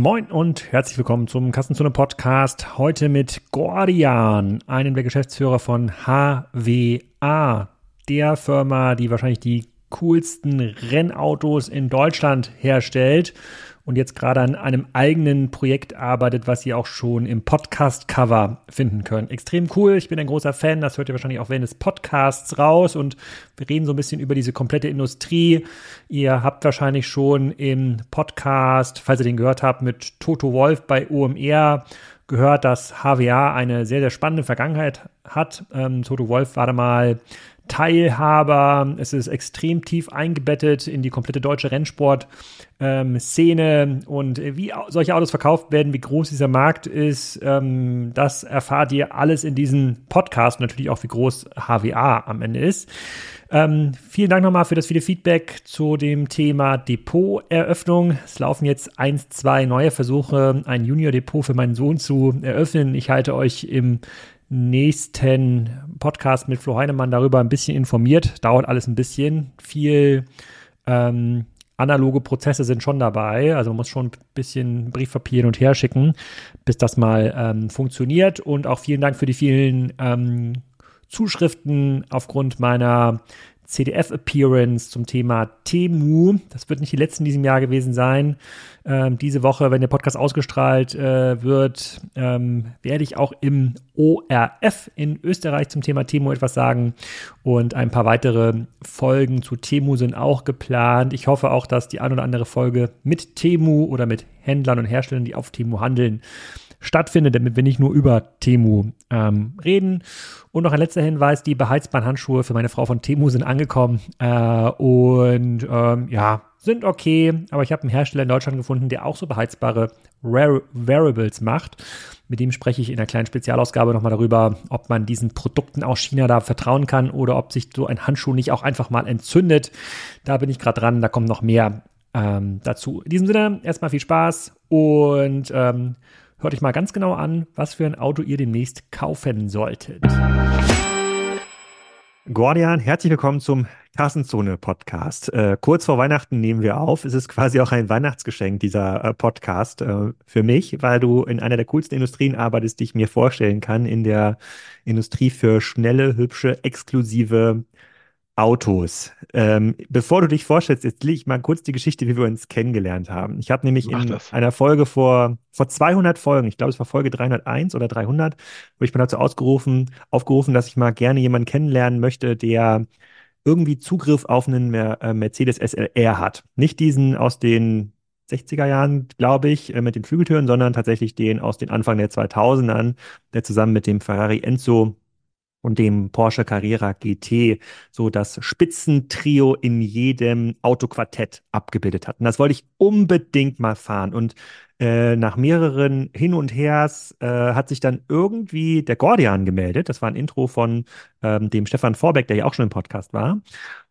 Moin und herzlich willkommen zum Kassenzone Podcast. Heute mit Gordian, einem der Geschäftsführer von HWA, der Firma, die wahrscheinlich die coolsten Rennautos in Deutschland herstellt und jetzt gerade an einem eigenen Projekt arbeitet, was ihr auch schon im Podcast-Cover finden könnt. Extrem cool. Ich bin ein großer Fan. Das hört ihr wahrscheinlich auch während des Podcasts raus. Und wir reden so ein bisschen über diese komplette Industrie. Ihr habt wahrscheinlich schon im Podcast, falls ihr den gehört habt, mit Toto Wolf bei OMR gehört, dass HWA eine sehr, sehr spannende Vergangenheit hat. Ähm, Toto Wolf war da mal Teilhaber. Es ist extrem tief eingebettet in die komplette deutsche Rennsport-Szene. Ähm, und wie solche Autos verkauft werden, wie groß dieser Markt ist, ähm, das erfahrt ihr alles in diesem Podcast. Und natürlich auch, wie groß HWA am Ende ist. Ähm, vielen Dank nochmal für das viele Feedback zu dem Thema Depoteröffnung. Es laufen jetzt eins, zwei neue Versuche, ein Junior-Depot für meinen Sohn zu eröffnen. Ich halte euch im nächsten Podcast mit Flo Heinemann darüber ein bisschen informiert. Dauert alles ein bisschen. Viel ähm, analoge Prozesse sind schon dabei. Also man muss schon ein bisschen Briefpapier hin und her schicken, bis das mal ähm, funktioniert. Und auch vielen Dank für die vielen ähm, Zuschriften aufgrund meiner CDF-Appearance zum Thema Temu. Das wird nicht die letzte in diesem Jahr gewesen sein. Ähm, diese Woche, wenn der Podcast ausgestrahlt äh, wird, ähm, werde ich auch im ORF in Österreich zum Thema Temu etwas sagen. Und ein paar weitere Folgen zu Temu sind auch geplant. Ich hoffe auch, dass die ein oder andere Folge mit Temu oder mit Händlern und Herstellern, die auf Temu handeln, stattfindet, damit wir nicht nur über Temu ähm, reden. Und noch ein letzter Hinweis, die beheizbaren Handschuhe für meine Frau von Temu sind angekommen äh, und ähm, ja, sind okay, aber ich habe einen Hersteller in Deutschland gefunden, der auch so beheizbare Wearables macht. Mit dem spreche ich in einer kleinen Spezialausgabe nochmal darüber, ob man diesen Produkten aus China da vertrauen kann oder ob sich so ein Handschuh nicht auch einfach mal entzündet. Da bin ich gerade dran, da kommt noch mehr ähm, dazu. In diesem Sinne, erstmal viel Spaß und ähm, Hört euch mal ganz genau an, was für ein Auto ihr demnächst kaufen solltet. Gordian, herzlich willkommen zum Kassenzone Podcast. Äh, kurz vor Weihnachten nehmen wir auf. Es ist quasi auch ein Weihnachtsgeschenk, dieser äh, Podcast äh, für mich, weil du in einer der coolsten Industrien arbeitest, die ich mir vorstellen kann, in der Industrie für schnelle, hübsche, exklusive Autos. Ähm, bevor du dich vorstellst, jetzt lege ich mal kurz die Geschichte, wie wir uns kennengelernt haben. Ich habe nämlich Mach in das. einer Folge vor, vor 200 Folgen, ich glaube, es war Folge 301 oder 300, wo ich mir dazu ausgerufen, aufgerufen, dass ich mal gerne jemanden kennenlernen möchte, der irgendwie Zugriff auf einen äh, Mercedes SLR hat. Nicht diesen aus den 60er Jahren, glaube ich, äh, mit den Flügeltüren, sondern tatsächlich den aus den Anfang der 2000ern, der zusammen mit dem Ferrari Enzo und dem Porsche Carrera GT so das Spitzentrio in jedem Autoquartett abgebildet hat. Und das wollte ich unbedingt mal fahren. Und äh, nach mehreren Hin und Hers äh, hat sich dann irgendwie der Gordian gemeldet. Das war ein Intro von ähm, dem Stefan Vorbeck, der ja auch schon im Podcast war.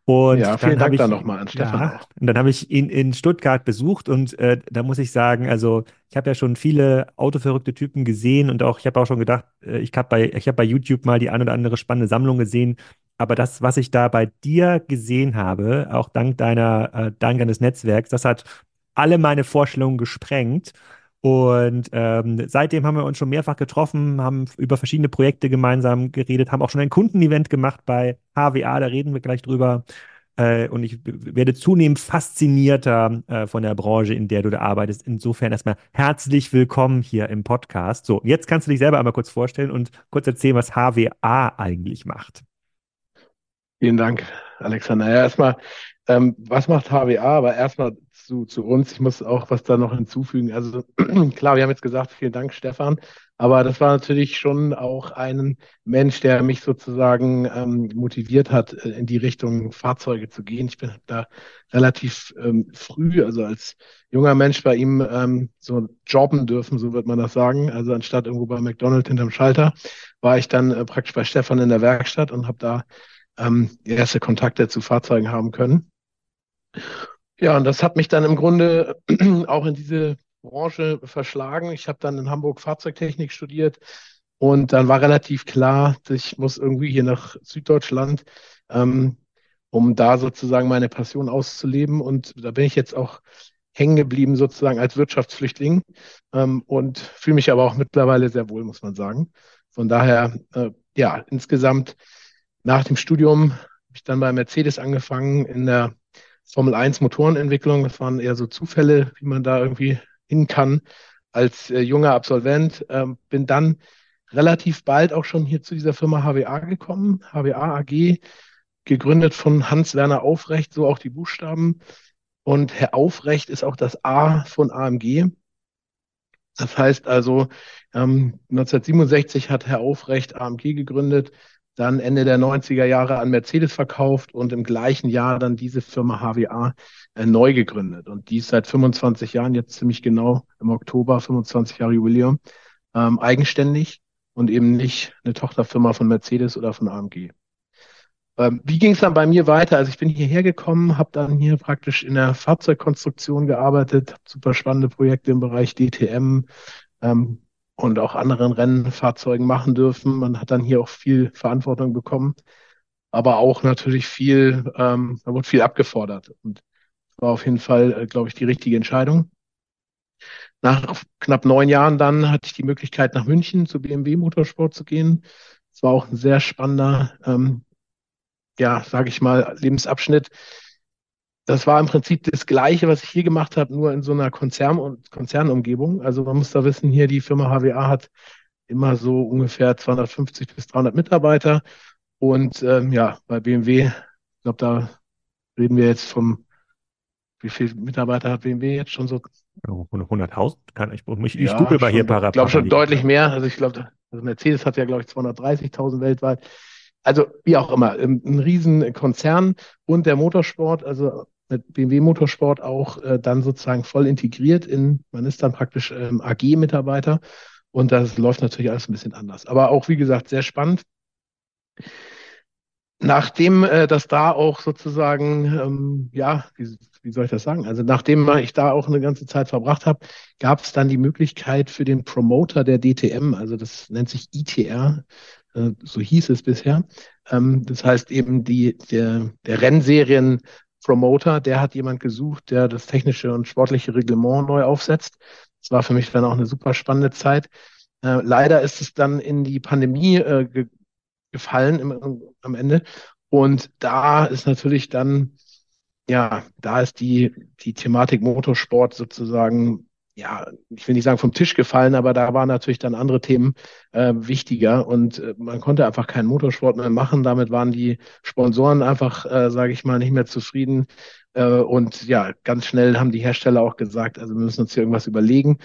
Und ja, vielen Dank ich, dann nochmal an Stefan. Ja, und dann habe ich ihn in Stuttgart besucht und äh, da muss ich sagen, also ich habe ja schon viele autoverrückte Typen gesehen und auch ich habe auch schon gedacht, äh, ich habe bei ich habe bei YouTube mal die ein oder andere spannende Sammlung gesehen, aber das, was ich da bei dir gesehen habe, auch dank deiner äh, dank deines Netzwerks, das hat alle meine Vorstellungen gesprengt. Und ähm, seitdem haben wir uns schon mehrfach getroffen, haben über verschiedene Projekte gemeinsam geredet, haben auch schon ein Kundenevent gemacht bei HWA, da reden wir gleich drüber. Äh, und ich werde zunehmend faszinierter äh, von der Branche, in der du da arbeitest. Insofern erstmal herzlich willkommen hier im Podcast. So, jetzt kannst du dich selber einmal kurz vorstellen und kurz erzählen, was HWA eigentlich macht. Vielen Dank, Alexander. Ja, erstmal, ähm, was macht HWA? Aber erstmal zu, zu uns. Ich muss auch was da noch hinzufügen. Also klar, wir haben jetzt gesagt, vielen Dank, Stefan. Aber das war natürlich schon auch ein Mensch, der mich sozusagen ähm, motiviert hat, äh, in die Richtung Fahrzeuge zu gehen. Ich bin da relativ ähm, früh, also als junger Mensch bei ihm ähm, so jobben dürfen, so wird man das sagen. Also anstatt irgendwo bei McDonald's hinterm Schalter, war ich dann äh, praktisch bei Stefan in der Werkstatt und habe da ähm, erste Kontakte zu Fahrzeugen haben können. Ja, und das hat mich dann im Grunde auch in diese Branche verschlagen. Ich habe dann in Hamburg Fahrzeugtechnik studiert und dann war relativ klar, ich muss irgendwie hier nach Süddeutschland, ähm, um da sozusagen meine Passion auszuleben. Und da bin ich jetzt auch hängen geblieben sozusagen als Wirtschaftsflüchtling ähm, und fühle mich aber auch mittlerweile sehr wohl, muss man sagen. Von daher, äh, ja, insgesamt nach dem Studium habe ich dann bei Mercedes angefangen in der Formel 1 Motorenentwicklung. Das waren eher so Zufälle, wie man da irgendwie hin kann als äh, junger Absolvent. Ähm, bin dann relativ bald auch schon hier zu dieser Firma HWA gekommen, HWA AG, gegründet von Hans-Werner Aufrecht, so auch die Buchstaben. Und Herr Aufrecht ist auch das A von AMG. Das heißt also, ähm, 1967 hat Herr Aufrecht AMG gegründet, dann Ende der 90er Jahre an Mercedes verkauft und im gleichen Jahr dann diese Firma HWA äh, neu gegründet. Und die ist seit 25 Jahren, jetzt ziemlich genau im Oktober, 25 Jahre Jubiläum, ähm, eigenständig und eben nicht eine Tochterfirma von Mercedes oder von AMG. Ähm, wie ging es dann bei mir weiter? Also ich bin hierher gekommen, habe dann hier praktisch in der Fahrzeugkonstruktion gearbeitet, super spannende Projekte im Bereich DTM ähm, und auch anderen Rennfahrzeugen machen dürfen. Man hat dann hier auch viel Verantwortung bekommen, aber auch natürlich viel, ähm, da wurde viel abgefordert und war auf jeden Fall, äh, glaube ich, die richtige Entscheidung. Nach knapp neun Jahren dann hatte ich die Möglichkeit, nach München zu BMW Motorsport zu gehen. Es war auch ein sehr spannender, ähm, ja, sage ich mal, Lebensabschnitt. Das war im Prinzip das Gleiche, was ich hier gemacht habe, nur in so einer Konzern Konzernumgebung. Also man muss da wissen, hier die Firma HWA hat immer so ungefähr 250 bis 300 Mitarbeiter. Und ähm, ja, bei BMW, ich glaube, da reden wir jetzt vom, wie viele Mitarbeiter hat BMW jetzt schon so 100.000? Kann ich, ich, ich google mal hier parallel. Ich glaube schon deutlich mehr. Also ich glaube, also Mercedes hat ja, glaube ich, 230.000 weltweit. Also wie auch immer, ein Riesenkonzern und der Motorsport, also BMW Motorsport auch äh, dann sozusagen voll integriert in, man ist dann praktisch ähm, AG-Mitarbeiter und das läuft natürlich alles ein bisschen anders. Aber auch, wie gesagt, sehr spannend. Nachdem äh, das da auch sozusagen, ähm, ja, wie, wie soll ich das sagen? Also nachdem ich da auch eine ganze Zeit verbracht habe, gab es dann die Möglichkeit für den Promoter der DTM, also das nennt sich ITR, äh, so hieß es bisher. Ähm, das heißt eben die, der, der Rennserien Promoter, der hat jemand gesucht, der das technische und sportliche Reglement neu aufsetzt. Das war für mich dann auch eine super spannende Zeit. Äh, leider ist es dann in die Pandemie äh, ge gefallen im, am Ende. Und da ist natürlich dann ja, da ist die, die Thematik Motorsport sozusagen, ja, ich will nicht sagen vom Tisch gefallen, aber da waren natürlich dann andere Themen äh, wichtiger und äh, man konnte einfach keinen Motorsport mehr machen. Damit waren die Sponsoren einfach, äh, sage ich mal, nicht mehr zufrieden. Äh, und ja, ganz schnell haben die Hersteller auch gesagt, also wir müssen uns hier irgendwas überlegen.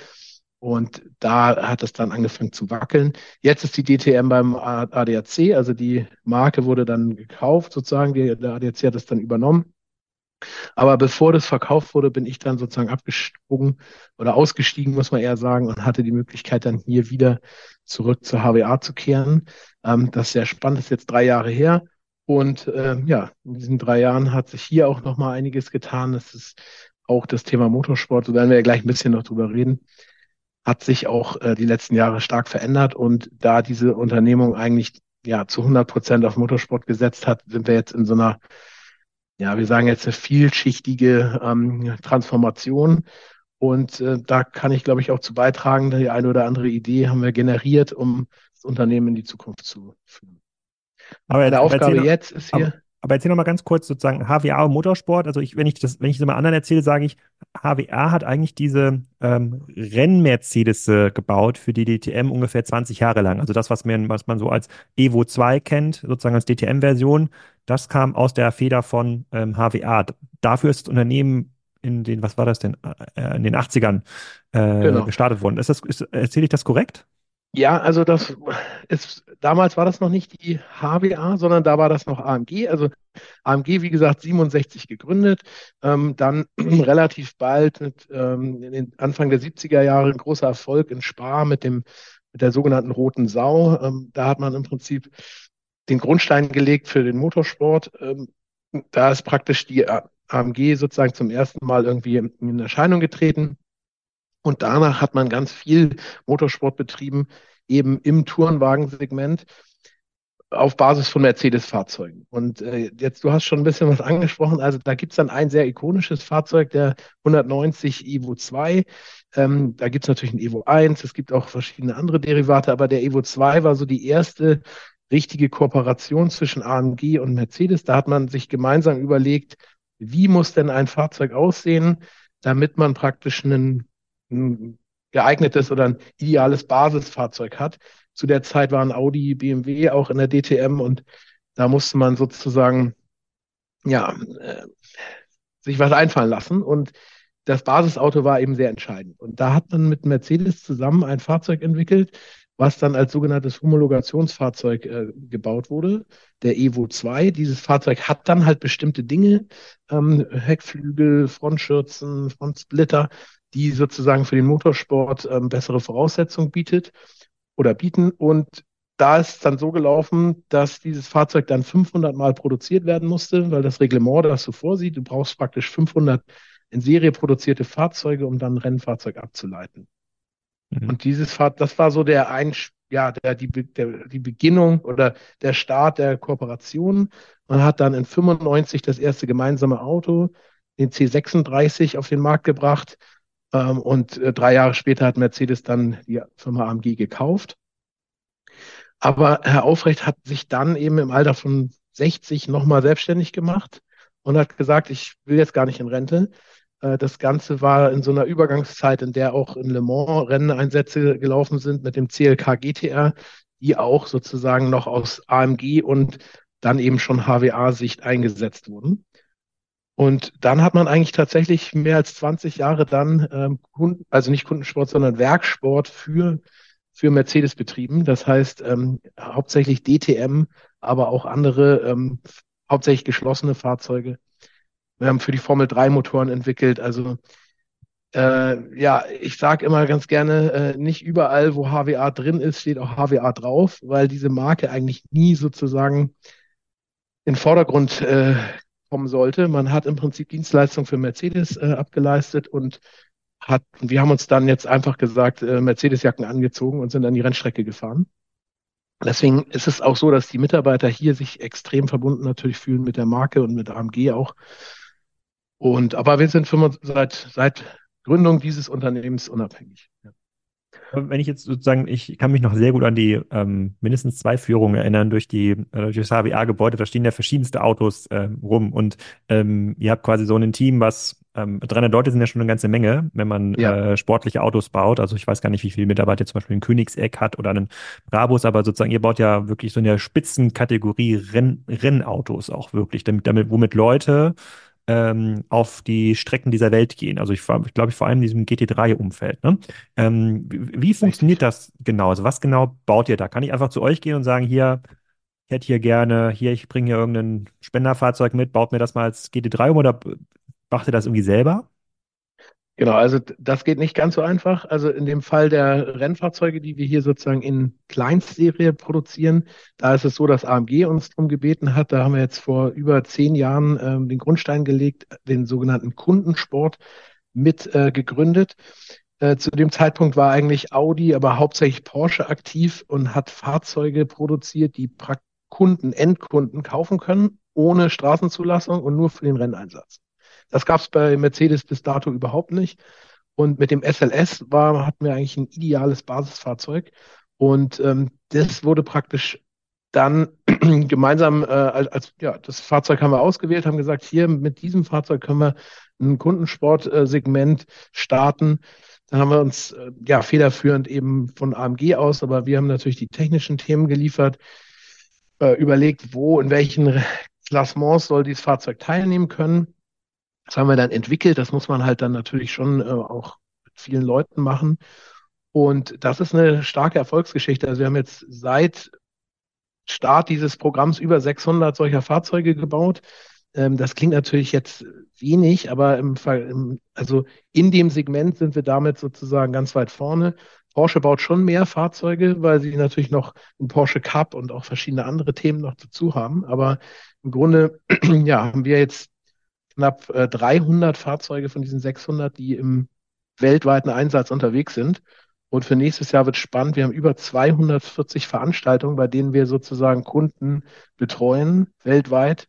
Und da hat es dann angefangen zu wackeln. Jetzt ist die DTM beim ADAC, also die Marke wurde dann gekauft sozusagen. der ADAC hat es dann übernommen. Aber bevor das verkauft wurde, bin ich dann sozusagen abgesprungen oder ausgestiegen, muss man eher sagen, und hatte die Möglichkeit, dann hier wieder zurück zur HWA zu kehren. Ähm, das ist sehr spannend, das ist jetzt drei Jahre her. Und äh, ja, in diesen drei Jahren hat sich hier auch nochmal einiges getan. Das ist auch das Thema Motorsport, so werden wir ja gleich ein bisschen noch drüber reden, hat sich auch äh, die letzten Jahre stark verändert. Und da diese Unternehmung eigentlich ja zu 100 Prozent auf Motorsport gesetzt hat, sind wir jetzt in so einer ja, wir sagen jetzt eine vielschichtige ähm, Transformation. Und äh, da kann ich, glaube ich, auch zu beitragen. Die eine oder andere Idee haben wir generiert, um das Unternehmen in die Zukunft zu führen. Aber Meine Aufgabe jetzt ist hier. Aber, aber erzähl noch mal ganz kurz sozusagen HWA und Motorsport. Also ich, wenn ich das, wenn ich das mal anderen erzähle, sage ich, HWA hat eigentlich diese ähm, Renn-Mercedes gebaut für die DTM ungefähr 20 Jahre lang. Also das, was man, was man so als Evo 2 kennt, sozusagen als DTM-Version, das kam aus der Feder von ähm, HWA. Dafür ist das Unternehmen in den, was war das denn, äh, in den 80ern äh, genau. gestartet worden. Ist das, ist, erzähle ich das korrekt? Ja, also das ist, damals war das noch nicht die HWA, sondern da war das noch AMG. Also AMG, wie gesagt, 67 gegründet, ähm, dann relativ bald mit ähm, in den Anfang der 70er Jahre ein großer Erfolg in Spa mit dem mit der sogenannten Roten Sau. Ähm, da hat man im Prinzip den Grundstein gelegt für den Motorsport. Ähm, da ist praktisch die AMG sozusagen zum ersten Mal irgendwie in Erscheinung getreten. Und danach hat man ganz viel Motorsport betrieben, eben im Tourenwagensegment. auf Basis von Mercedes-Fahrzeugen. Und äh, jetzt, du hast schon ein bisschen was angesprochen. Also da gibt es dann ein sehr ikonisches Fahrzeug, der 190 Evo 2. Ähm, da gibt es natürlich ein Evo 1, es gibt auch verschiedene andere Derivate, aber der Evo 2 war so die erste richtige Kooperation zwischen AMG und Mercedes. Da hat man sich gemeinsam überlegt, wie muss denn ein Fahrzeug aussehen, damit man praktisch ein, ein geeignetes oder ein ideales Basisfahrzeug hat. Zu der Zeit waren Audi, BMW auch in der DTM und da musste man sozusagen ja äh, sich was einfallen lassen und das Basisauto war eben sehr entscheidend. Und da hat man mit Mercedes zusammen ein Fahrzeug entwickelt, was dann als sogenanntes Homologationsfahrzeug äh, gebaut wurde, der Evo 2. Dieses Fahrzeug hat dann halt bestimmte Dinge, ähm, Heckflügel, Frontschürzen, Frontsplitter, die sozusagen für den Motorsport ähm, bessere Voraussetzungen bietet oder bieten. Und da ist dann so gelaufen, dass dieses Fahrzeug dann 500 Mal produziert werden musste, weil das Reglement das so vorsieht. Du brauchst praktisch 500 in Serie produzierte Fahrzeuge, um dann ein Rennfahrzeug abzuleiten. Mhm. Und dieses Fahrzeug, das war so der ein, ja, der, die, der, die Beginnung oder der Start der Kooperation. Man hat dann in 95 das erste gemeinsame Auto, den C36, auf den Markt gebracht. Ähm, und äh, drei Jahre später hat Mercedes dann die Firma AMG gekauft. Aber Herr Aufrecht hat sich dann eben im Alter von 60 nochmal selbstständig gemacht und hat gesagt, ich will jetzt gar nicht in Rente. Äh, das Ganze war in so einer Übergangszeit, in der auch in Le Mans Renneinsätze gelaufen sind mit dem CLK GTR, die auch sozusagen noch aus AMG und dann eben schon HWA-Sicht eingesetzt wurden. Und dann hat man eigentlich tatsächlich mehr als 20 Jahre dann, ähm, Kunden, also nicht Kundensport, sondern Werksport für, für Mercedes betrieben. Das heißt, ähm, hauptsächlich DTM, aber auch andere, ähm, hauptsächlich geschlossene Fahrzeuge. Wir haben für die Formel 3 Motoren entwickelt. Also äh, ja, ich sage immer ganz gerne, äh, nicht überall, wo HWA drin ist, steht auch HWA drauf, weil diese Marke eigentlich nie sozusagen in Vordergrund äh, kommen sollte. Man hat im Prinzip Dienstleistung für Mercedes äh, abgeleistet und hat, wir haben uns dann jetzt einfach gesagt, äh, Mercedes-Jacken angezogen und sind an die Rennstrecke gefahren. Deswegen ist es auch so, dass die Mitarbeiter hier sich extrem verbunden natürlich fühlen mit der Marke und mit AMG auch. Und, aber wir sind seit, seit Gründung dieses Unternehmens unabhängig. Ja. Wenn ich jetzt sozusagen, ich kann mich noch sehr gut an die ähm, mindestens zwei Führungen erinnern durch die äh, durch das HWA-Gebäude, da stehen ja verschiedenste Autos äh, rum und ähm, ihr habt quasi so ein Team, was ähm, 300 Leute sind ja schon eine ganze Menge, wenn man ja. äh, sportliche Autos baut. Also ich weiß gar nicht, wie viele Mitarbeiter zum Beispiel ein Königseck hat oder einen Brabus, aber sozusagen ihr baut ja wirklich so eine Spitzenkategorie Renn Rennautos auch wirklich, damit, damit womit Leute ähm, auf die Strecken dieser Welt gehen. Also ich, ich glaube, ich vor allem in diesem GT3-Umfeld. Ne? Ähm, wie, wie funktioniert das genau? Also was genau baut ihr da? Kann ich einfach zu euch gehen und sagen, hier, ich hätte hier gerne, hier, ich bringe hier irgendein Spenderfahrzeug mit, baut mir das mal als GT3 um oder macht ihr das irgendwie selber? Genau, also das geht nicht ganz so einfach. Also in dem Fall der Rennfahrzeuge, die wir hier sozusagen in Kleinstserie produzieren, da ist es so, dass AMG uns darum gebeten hat. Da haben wir jetzt vor über zehn Jahren ähm, den Grundstein gelegt, den sogenannten Kundensport mit äh, gegründet. Äh, zu dem Zeitpunkt war eigentlich Audi, aber hauptsächlich Porsche aktiv und hat Fahrzeuge produziert, die Kunden, Endkunden kaufen können, ohne Straßenzulassung und nur für den Renneinsatz. Das gab es bei Mercedes bis dato überhaupt nicht. Und mit dem SLS war, hatten wir eigentlich ein ideales Basisfahrzeug. Und ähm, das wurde praktisch dann gemeinsam äh, als, ja, das Fahrzeug haben wir ausgewählt, haben gesagt, hier mit diesem Fahrzeug können wir ein Kundensportsegment starten. Dann haben wir uns äh, ja federführend eben von AMG aus, aber wir haben natürlich die technischen Themen geliefert, äh, überlegt, wo, in welchen Klassements soll dieses Fahrzeug teilnehmen können. Das haben wir dann entwickelt. Das muss man halt dann natürlich schon äh, auch mit vielen Leuten machen. Und das ist eine starke Erfolgsgeschichte. Also wir haben jetzt seit Start dieses Programms über 600 solcher Fahrzeuge gebaut. Ähm, das klingt natürlich jetzt wenig, aber im Fall, im, also in dem Segment sind wir damit sozusagen ganz weit vorne. Porsche baut schon mehr Fahrzeuge, weil sie natürlich noch einen Porsche Cup und auch verschiedene andere Themen noch dazu haben. Aber im Grunde, ja, haben wir jetzt knapp äh, 300 Fahrzeuge von diesen 600, die im weltweiten Einsatz unterwegs sind. Und für nächstes Jahr wird spannend. Wir haben über 240 Veranstaltungen, bei denen wir sozusagen Kunden betreuen, weltweit,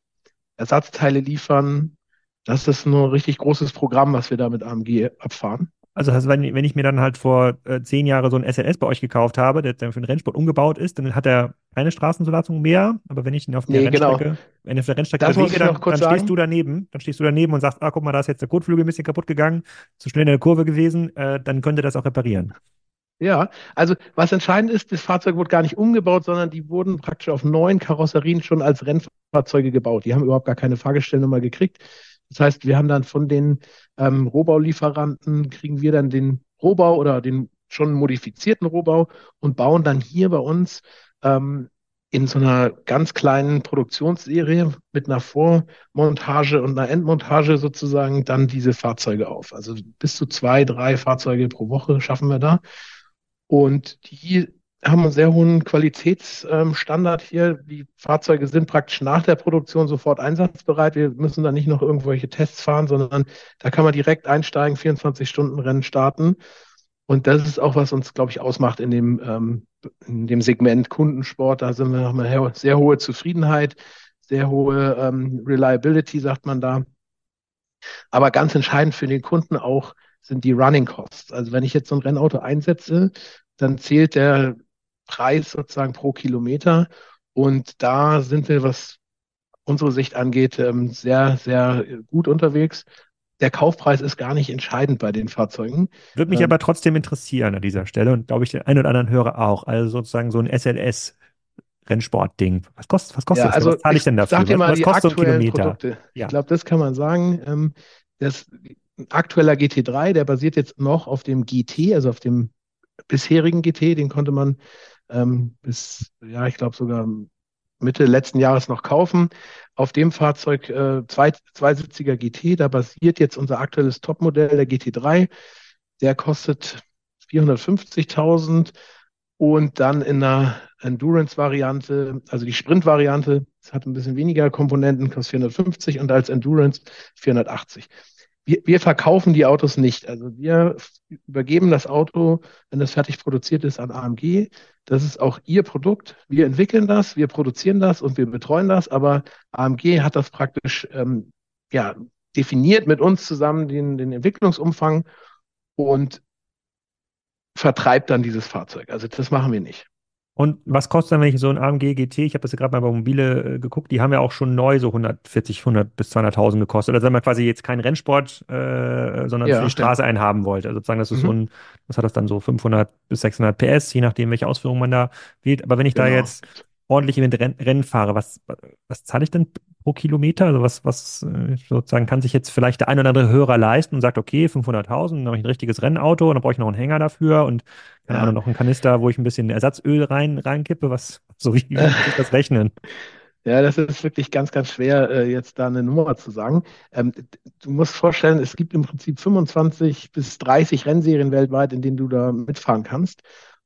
Ersatzteile liefern. Das ist ein richtig großes Programm, was wir da mit AMG abfahren. Also, also wenn, wenn ich mir dann halt vor äh, zehn Jahren so ein SLS bei euch gekauft habe, der dann für den Rennsport umgebaut ist, dann hat er keine Straßenzulassung mehr. Aber wenn ich ihn auf der nee. Rennstrecke, genau. wenn ich auf der Rennstrecke das bewege, dann, dann stehst du daneben. Dann stehst du daneben und sagst, ah, guck mal, da ist jetzt der Kotflügel ein bisschen kaputt gegangen, zu schnell in der Kurve gewesen, äh, dann könnte das auch reparieren. Ja, also was entscheidend ist, das Fahrzeug wurde gar nicht umgebaut, sondern die wurden praktisch auf neuen Karosserien schon als Rennfahrzeuge gebaut. Die haben überhaupt gar keine Fahrgestellnummer gekriegt. Das heißt, wir haben dann von den ähm, Rohbaulieferanten, kriegen wir dann den Rohbau oder den schon modifizierten Rohbau und bauen dann hier bei uns ähm, in so einer ganz kleinen Produktionsserie mit einer Vormontage und einer Endmontage sozusagen dann diese Fahrzeuge auf. Also bis zu zwei, drei Fahrzeuge pro Woche schaffen wir da. Und die haben einen sehr hohen Qualitätsstandard hier. Die Fahrzeuge sind praktisch nach der Produktion sofort einsatzbereit. Wir müssen da nicht noch irgendwelche Tests fahren, sondern da kann man direkt einsteigen, 24 Stunden Rennen starten. Und das ist auch, was uns, glaube ich, ausmacht in dem, ähm, in dem Segment Kundensport. Da sind wir eine sehr hohe Zufriedenheit, sehr hohe ähm, Reliability, sagt man da. Aber ganz entscheidend für den Kunden auch sind die Running Costs. Also wenn ich jetzt so ein Rennauto einsetze, dann zählt der Preis sozusagen pro Kilometer. Und da sind wir, was unsere Sicht angeht, ähm, sehr, sehr gut unterwegs. Der Kaufpreis ist gar nicht entscheidend bei den Fahrzeugen. Würde mich ähm, aber trotzdem interessieren an dieser Stelle und glaube ich den einen oder anderen Hörer auch. Also sozusagen so ein SLS Rennsportding. Was kostet, was kostet ja, also das? Was zahle ich denn dafür? Sag dir mal was, die kostet so Produkte. Ja. Ich glaube, das kann man sagen. Ähm, das aktueller GT3, der basiert jetzt noch auf dem GT, also auf dem bisherigen GT, den konnte man ähm, bis, ja, ich glaube sogar Mitte letzten Jahres noch kaufen. Auf dem Fahrzeug äh, zwei, zweisitziger GT, da basiert jetzt unser aktuelles Topmodell, der GT3. Der kostet 450.000 und dann in einer Endurance-Variante, also die Sprint-Variante, hat ein bisschen weniger Komponenten, kostet 450 und als Endurance 480 wir, wir verkaufen die Autos nicht. Also wir übergeben das Auto, wenn es fertig produziert ist, an AMG. Das ist auch ihr Produkt. Wir entwickeln das, wir produzieren das und wir betreuen das, aber AMG hat das praktisch ähm, ja, definiert mit uns zusammen den, den Entwicklungsumfang und vertreibt dann dieses Fahrzeug. Also das machen wir nicht. Und was kostet dann, wenn ich so ein AMG GT, ich habe das ja gerade mal bei Mobile äh, geguckt, die haben ja auch schon neu so 140, 100 bis 200.000 gekostet. Also wenn man quasi jetzt keinen Rennsport, äh, sondern ja, für die Straße ja. einen haben wollte. Also sozusagen, das ist mhm. so ein, was hat das dann so 500 bis 600 PS, je nachdem, welche Ausführung man da wählt. Aber wenn ich genau. da jetzt ordentlich in den Rennen fahre, was, was zahle ich denn pro Kilometer? Also was, was äh, sozusagen kann sich jetzt vielleicht der ein oder andere Hörer leisten und sagt, okay, 500.000, dann habe ich ein richtiges Rennauto, dann brauche ich noch einen Hänger dafür und keine ja. Ahnung, noch einen Kanister, wo ich ein bisschen Ersatzöl rein reinkippe. Was, so wie, muss ich das rechnen? Ja, das ist wirklich ganz, ganz schwer, äh, jetzt da eine Nummer zu sagen. Ähm, du musst vorstellen, es gibt im Prinzip 25 bis 30 Rennserien weltweit, in denen du da mitfahren kannst.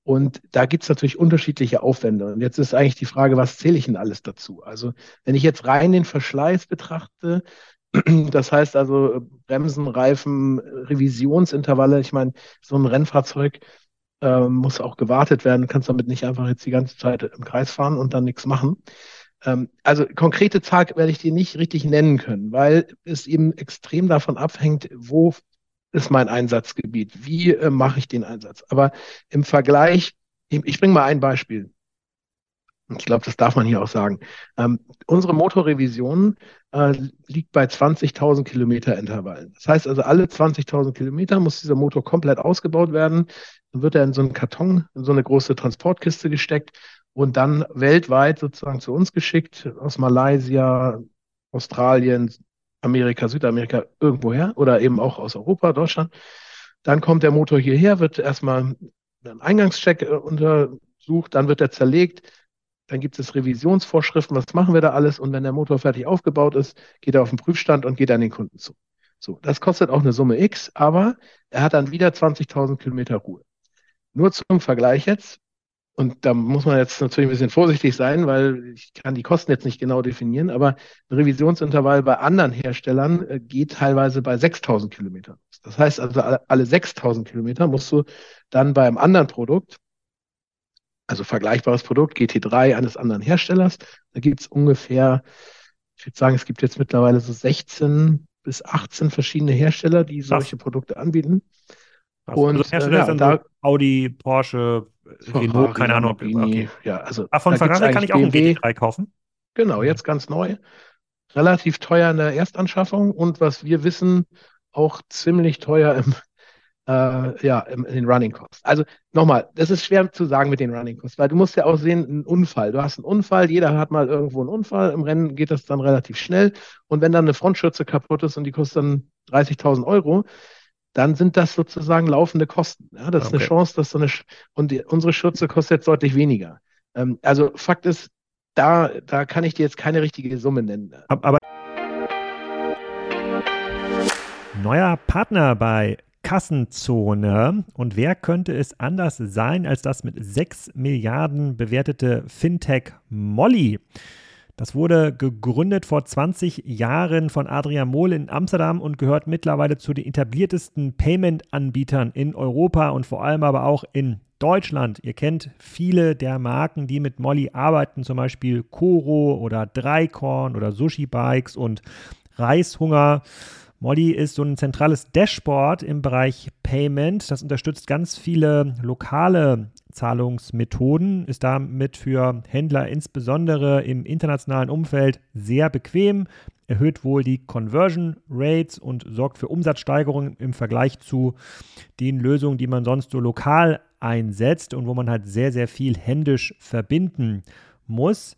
Und da gibt es natürlich unterschiedliche Aufwände. Und jetzt ist eigentlich die Frage, was zähle ich denn alles dazu? Also wenn ich jetzt rein den Verschleiß betrachte, das heißt also Bremsen, Reifen, Revisionsintervalle, ich meine, so ein Rennfahrzeug äh, muss auch gewartet werden, du kannst damit nicht einfach jetzt die ganze Zeit im Kreis fahren und dann nichts machen. Ähm, also konkrete Zahl werde ich dir nicht richtig nennen können, weil es eben extrem davon abhängt, wo ist mein Einsatzgebiet? Wie äh, mache ich den Einsatz? Aber im Vergleich, ich, ich bringe mal ein Beispiel. Ich glaube, das darf man hier auch sagen. Ähm, unsere Motorrevision äh, liegt bei 20.000 Kilometer Intervallen. Das heißt also, alle 20.000 Kilometer muss dieser Motor komplett ausgebaut werden. Dann wird er in so einen Karton, in so eine große Transportkiste gesteckt und dann weltweit sozusagen zu uns geschickt, aus Malaysia, Australien, Amerika, Südamerika, irgendwoher oder eben auch aus Europa, Deutschland. Dann kommt der Motor hierher, wird erstmal ein Eingangscheck äh, untersucht, dann wird er zerlegt, dann gibt es Revisionsvorschriften, was machen wir da alles und wenn der Motor fertig aufgebaut ist, geht er auf den Prüfstand und geht an den Kunden zu. So, das kostet auch eine Summe X, aber er hat dann wieder 20.000 Kilometer Ruhe. Nur zum Vergleich jetzt, und da muss man jetzt natürlich ein bisschen vorsichtig sein, weil ich kann die Kosten jetzt nicht genau definieren, aber ein Revisionsintervall bei anderen Herstellern äh, geht teilweise bei 6000 Kilometern. Das heißt also, alle 6000 Kilometer musst du dann beim anderen Produkt, also vergleichbares Produkt, GT3 eines anderen Herstellers, da gibt es ungefähr, ich würde sagen, es gibt jetzt mittlerweile so 16 bis 18 verschiedene Hersteller, die solche Ach. Produkte anbieten. Also und also Hersteller äh, ja, da, so Audi, Porsche, Renault, keine Ahnung. Okay. Ja, also ah, von Ferrari kann ich auch einen GT3 kaufen. Genau, jetzt ganz neu. Relativ teuer in der Erstanschaffung und was wir wissen, auch ziemlich teuer im, äh, ja, im, in den Running Costs. Also nochmal, das ist schwer zu sagen mit den Running Costs, weil du musst ja auch sehen, ein Unfall. Du hast einen Unfall, jeder hat mal irgendwo einen Unfall. Im Rennen geht das dann relativ schnell. Und wenn dann eine Frontschürze kaputt ist und die kostet dann 30.000 Euro, dann sind das sozusagen laufende Kosten. Ja, das okay. ist eine Chance, dass so eine, Sch und die, unsere Schürze kostet jetzt deutlich weniger. Ähm, also Fakt ist, da, da kann ich dir jetzt keine richtige Summe nennen. Aber neuer Partner bei Kassenzone. Und wer könnte es anders sein als das mit 6 Milliarden bewertete Fintech Molly? Das wurde gegründet vor 20 Jahren von Adrian Mohl in Amsterdam und gehört mittlerweile zu den etabliertesten Payment-Anbietern in Europa und vor allem aber auch in Deutschland. Ihr kennt viele der Marken, die mit Molly arbeiten, zum Beispiel Koro oder Dreikorn oder Sushi Bikes und Reishunger. Molly ist so ein zentrales Dashboard im Bereich Payment. Das unterstützt ganz viele lokale Zahlungsmethoden, ist damit für Händler insbesondere im internationalen Umfeld sehr bequem, erhöht wohl die Conversion Rates und sorgt für Umsatzsteigerungen im Vergleich zu den Lösungen, die man sonst so lokal einsetzt und wo man halt sehr, sehr viel händisch verbinden muss.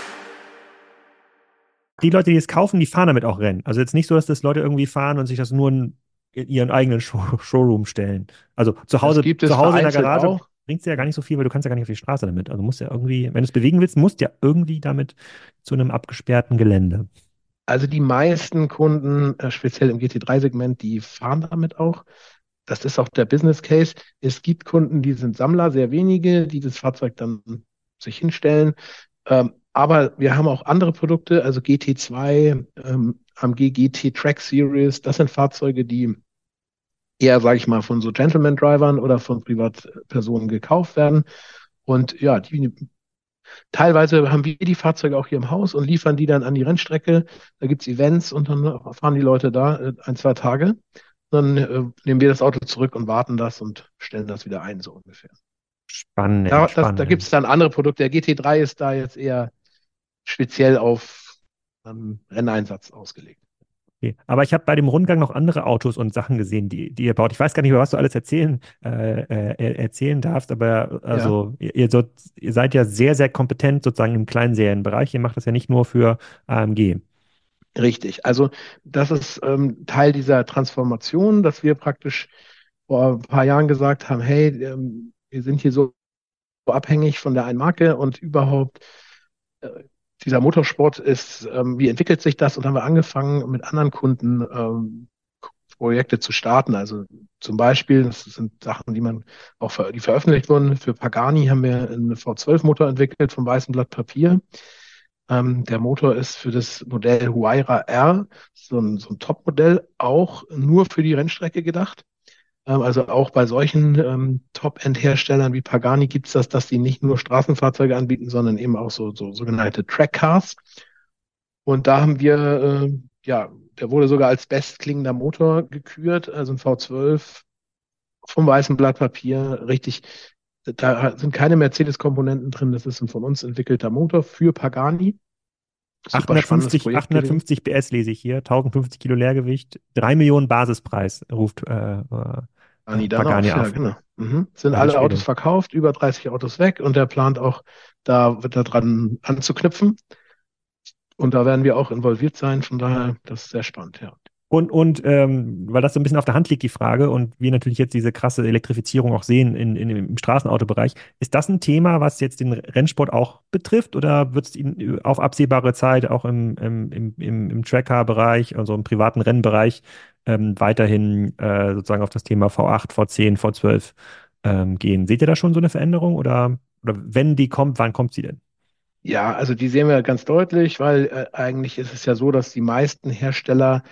Die Leute, die es kaufen, die fahren damit auch Rennen. Also jetzt nicht so, dass das Leute irgendwie fahren und sich das nur in, ihren eigenen Show Showroom stellen. Also zu Hause, zu Hause in der Garage bringt es ja gar nicht so viel, weil du kannst ja gar nicht auf die Straße damit. Also musst ja irgendwie, wenn du es bewegen willst, musst du ja irgendwie damit zu einem abgesperrten Gelände. Also die meisten Kunden, äh, speziell im GT3-Segment, die fahren damit auch. Das ist auch der Business Case. Es gibt Kunden, die sind Sammler, sehr wenige, die das Fahrzeug dann sich hinstellen. Ähm, aber wir haben auch andere Produkte, also GT2, ähm, AMG GT Track Series. Das sind Fahrzeuge, die eher, sage ich mal, von so Gentleman-Drivern oder von Privatpersonen gekauft werden. Und ja, die, teilweise haben wir die Fahrzeuge auch hier im Haus und liefern die dann an die Rennstrecke. Da gibt's Events und dann fahren die Leute da äh, ein, zwei Tage. Dann äh, nehmen wir das Auto zurück und warten das und stellen das wieder ein, so ungefähr. Spannend. Da, spannend. da gibt es dann andere Produkte. Der GT3 ist da jetzt eher speziell auf ähm, Renneinsatz ausgelegt. Okay. Aber ich habe bei dem Rundgang noch andere Autos und Sachen gesehen, die, die ihr baut. Ich weiß gar nicht, über was du alles erzählen, äh, äh, erzählen darfst, aber also ja. ihr, ihr, ihr, seid ja sehr, sehr kompetent sozusagen im Kleinserienbereich. Ihr macht das ja nicht nur für AMG. Richtig. Also das ist ähm, Teil dieser Transformation, dass wir praktisch vor ein paar Jahren gesagt haben, hey, ähm, wir sind hier so abhängig von der einen Marke und überhaupt äh, dieser Motorsport ist, ähm, wie entwickelt sich das? Und haben wir angefangen, mit anderen Kunden ähm, Projekte zu starten. Also zum Beispiel, das sind Sachen, die man auch ver die veröffentlicht wurden. Für Pagani haben wir einen V12-Motor entwickelt vom weißen Blatt Papier. Ähm, der Motor ist für das Modell Huayra R, so ein, so ein Top-Modell, auch nur für die Rennstrecke gedacht. Ähm, also auch bei solchen ähm, Top-End-Herstellern wie Pagani gibt es das, dass die nicht nur Straßenfahrzeuge anbieten, sondern eben auch so, so sogenannte Track-Cars. Und da haben wir, äh, ja, der wurde sogar als bestklingender Motor gekürt, also ein V12 vom weißen Blatt Papier, richtig. Da sind keine Mercedes-Komponenten drin, das ist ein von uns entwickelter Motor für Pagani. 850, 850 PS lese ich hier, 1050 Kilo Leergewicht, 3 Millionen Basispreis, ruft äh, äh, Pagani auf. Ja, genau. Mhm. Sind alle Autos verkauft, über 30 Autos weg und der plant auch, da wird er dran anzuknüpfen. Und da werden wir auch involviert sein. Von daher, das ist sehr spannend, ja. Und, und ähm, weil das so ein bisschen auf der Hand liegt, die Frage, und wir natürlich jetzt diese krasse Elektrifizierung auch sehen in, in, im Straßenautobereich, ist das ein Thema, was jetzt den Rennsport auch betrifft oder wird es auf absehbare Zeit auch im, im, im, im, im Tracker-Bereich, also im privaten Rennbereich, ähm, weiterhin äh, sozusagen auf das Thema V8, V10, V12 ähm, gehen? Seht ihr da schon so eine Veränderung oder, oder wenn die kommt, wann kommt sie denn? Ja, also die sehen wir ganz deutlich, weil äh, eigentlich ist es ja so, dass die meisten Hersteller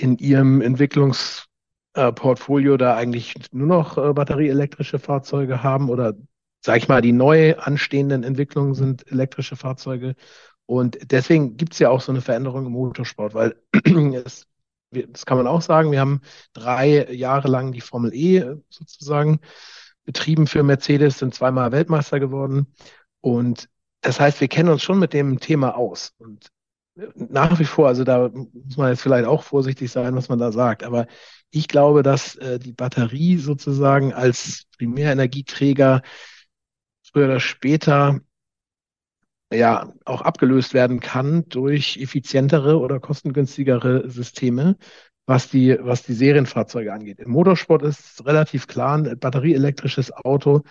in ihrem Entwicklungsportfolio da eigentlich nur noch äh, batterieelektrische Fahrzeuge haben oder sag ich mal, die neu anstehenden Entwicklungen sind elektrische Fahrzeuge. Und deswegen gibt es ja auch so eine Veränderung im Motorsport, weil es, das kann man auch sagen, wir haben drei Jahre lang die Formel E sozusagen betrieben für Mercedes, sind zweimal Weltmeister geworden. Und das heißt, wir kennen uns schon mit dem Thema aus. Und nach wie vor, also da muss man jetzt vielleicht auch vorsichtig sein, was man da sagt, aber ich glaube, dass äh, die Batterie sozusagen als Primärenergieträger früher oder später ja auch abgelöst werden kann durch effizientere oder kostengünstigere Systeme, was die, was die Serienfahrzeuge angeht. Im Motorsport ist relativ klar, ein batterieelektrisches Auto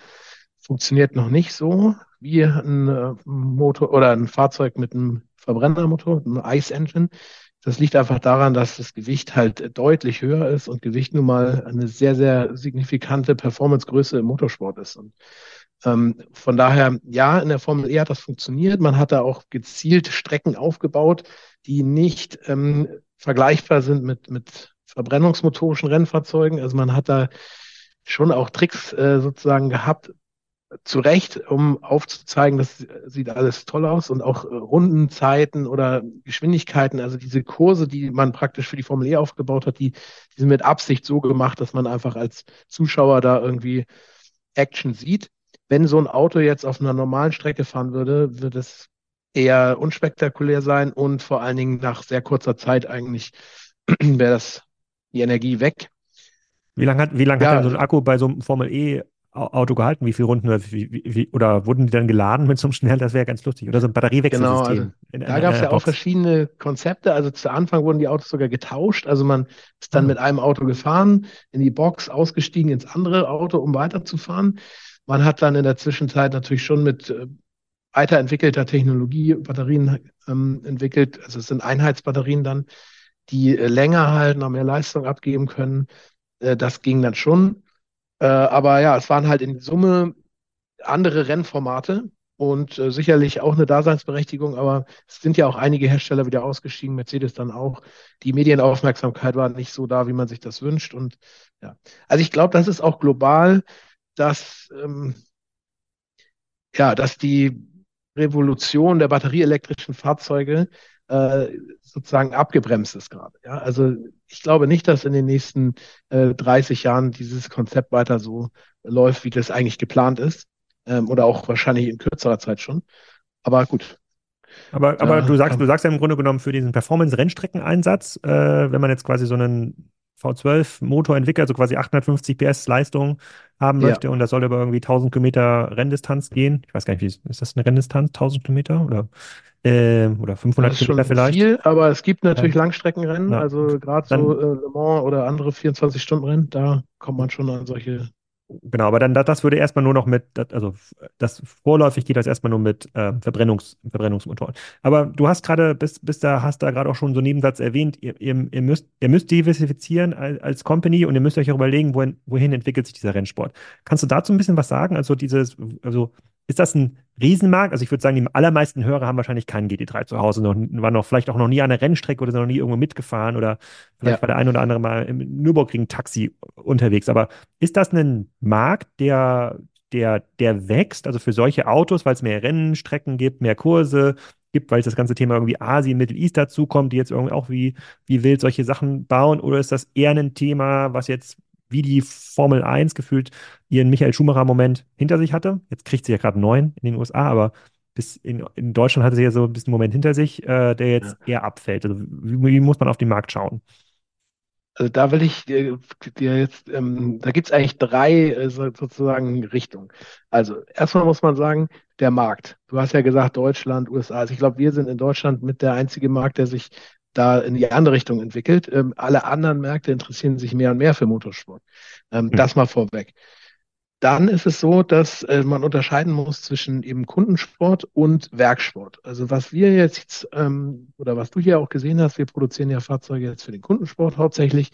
funktioniert noch nicht so wie ein äh, Motor oder ein Fahrzeug mit einem Verbrennermotor, ein Ice Engine. Das liegt einfach daran, dass das Gewicht halt deutlich höher ist und Gewicht nun mal eine sehr, sehr signifikante Performancegröße im Motorsport ist. Und ähm, von daher, ja, in der Formel E hat das funktioniert. Man hat da auch gezielt Strecken aufgebaut, die nicht ähm, vergleichbar sind mit, mit verbrennungsmotorischen Rennfahrzeugen. Also man hat da schon auch Tricks äh, sozusagen gehabt, zu Recht, um aufzuzeigen, das sieht alles toll aus und auch äh, Rundenzeiten oder Geschwindigkeiten, also diese Kurse, die man praktisch für die Formel E aufgebaut hat, die, die sind mit Absicht so gemacht, dass man einfach als Zuschauer da irgendwie Action sieht. Wenn so ein Auto jetzt auf einer normalen Strecke fahren würde, würde es eher unspektakulär sein und vor allen Dingen nach sehr kurzer Zeit eigentlich wäre das die Energie weg. Wie lange hat, wie lang ja, hat denn so ein Akku bei so einem Formel E Auto gehalten? Wie viel Runden oder, wie, wie, oder wurden die dann geladen mit so einem Schnell? Das wäre ganz lustig. Oder so ein Batteriewechselsystem. Genau, also, da gab es ja auch verschiedene Konzepte. Also zu Anfang wurden die Autos sogar getauscht. Also man ist dann ah. mit einem Auto gefahren, in die Box, ausgestiegen ins andere Auto, um weiterzufahren. Man hat dann in der Zwischenzeit natürlich schon mit äh, weiterentwickelter Technologie Batterien ähm, entwickelt. Also es sind Einheitsbatterien dann, die äh, länger halten, noch mehr Leistung abgeben können. Äh, das ging dann schon. Äh, aber ja, es waren halt in Summe andere Rennformate und äh, sicherlich auch eine Daseinsberechtigung, aber es sind ja auch einige Hersteller wieder ausgestiegen, Mercedes dann auch. Die Medienaufmerksamkeit war nicht so da, wie man sich das wünscht. Und ja, also ich glaube, das ist auch global, dass ähm, ja, dass die Revolution der batterieelektrischen Fahrzeuge äh, sozusagen abgebremst ist gerade. Ja? Also ich glaube nicht, dass in den nächsten äh, 30 Jahren dieses Konzept weiter so läuft, wie das eigentlich geplant ist. Ähm, oder auch wahrscheinlich in kürzerer Zeit schon. Aber gut. Aber, aber du sagst, du sagst ja im Grunde genommen für diesen Performance-Rennstreckeneinsatz, äh, wenn man jetzt quasi so einen V12-Motor entwickelt, also quasi 850 PS Leistung haben möchte ja. und das soll über irgendwie 1000 Kilometer Renndistanz gehen. Ich weiß gar nicht, wie ist, ist das eine Renndistanz? 1000 Kilometer oder, äh, oder 500 Kilometer vielleicht? Viel, aber es gibt natürlich ja. Langstreckenrennen, ja. also gerade so äh, Le Mans oder andere 24-Stunden-Rennen, da kommt man schon an solche Genau, aber dann das würde erstmal nur noch mit, also das vorläufig geht das erstmal nur mit äh, Verbrennungs, Verbrennungsmotoren. Aber du hast gerade, bis, bis da hast da gerade auch schon so einen Nebensatz erwähnt, ihr, ihr, ihr, müsst, ihr müsst diversifizieren als, als Company und ihr müsst euch auch überlegen, wohin, wohin entwickelt sich dieser Rennsport. Kannst du dazu ein bisschen was sagen? Also dieses, also ist das ein Riesenmarkt? Also ich würde sagen, die allermeisten Hörer haben wahrscheinlich keinen GT3 zu Hause, noch, waren noch vielleicht auch noch nie an der Rennstrecke oder sind noch nie irgendwo mitgefahren oder vielleicht ja. war der ein oder andere mal im Nürburgring-Taxi unterwegs. Aber ist das ein Markt, der, der, der wächst, also für solche Autos, weil es mehr Rennstrecken gibt, mehr Kurse gibt, weil es das ganze Thema irgendwie Asien, Middle East dazukommt, die jetzt irgendwie auch wie, wie wild solche Sachen bauen? Oder ist das eher ein Thema, was jetzt wie die Formel 1 gefühlt ihren Michael Schumacher-Moment hinter sich hatte. Jetzt kriegt sie ja gerade neun in den USA, aber bis in, in Deutschland hatte sie ja so ein bisschen einen Moment hinter sich, äh, der jetzt ja. eher abfällt. Also wie, wie, muss man auf den Markt schauen? Also da will ich dir, dir jetzt, ähm, da gibt es eigentlich drei äh, sozusagen Richtungen. Also erstmal muss man sagen, der Markt. Du hast ja gesagt, Deutschland, USA. Also ich glaube, wir sind in Deutschland mit der einzige Markt, der sich da in die andere Richtung entwickelt. Ähm, alle anderen Märkte interessieren sich mehr und mehr für Motorsport. Ähm, mhm. Das mal vorweg. Dann ist es so, dass äh, man unterscheiden muss zwischen eben Kundensport und Werksport. Also was wir jetzt ähm, oder was du hier auch gesehen hast, wir produzieren ja Fahrzeuge jetzt für den Kundensport hauptsächlich.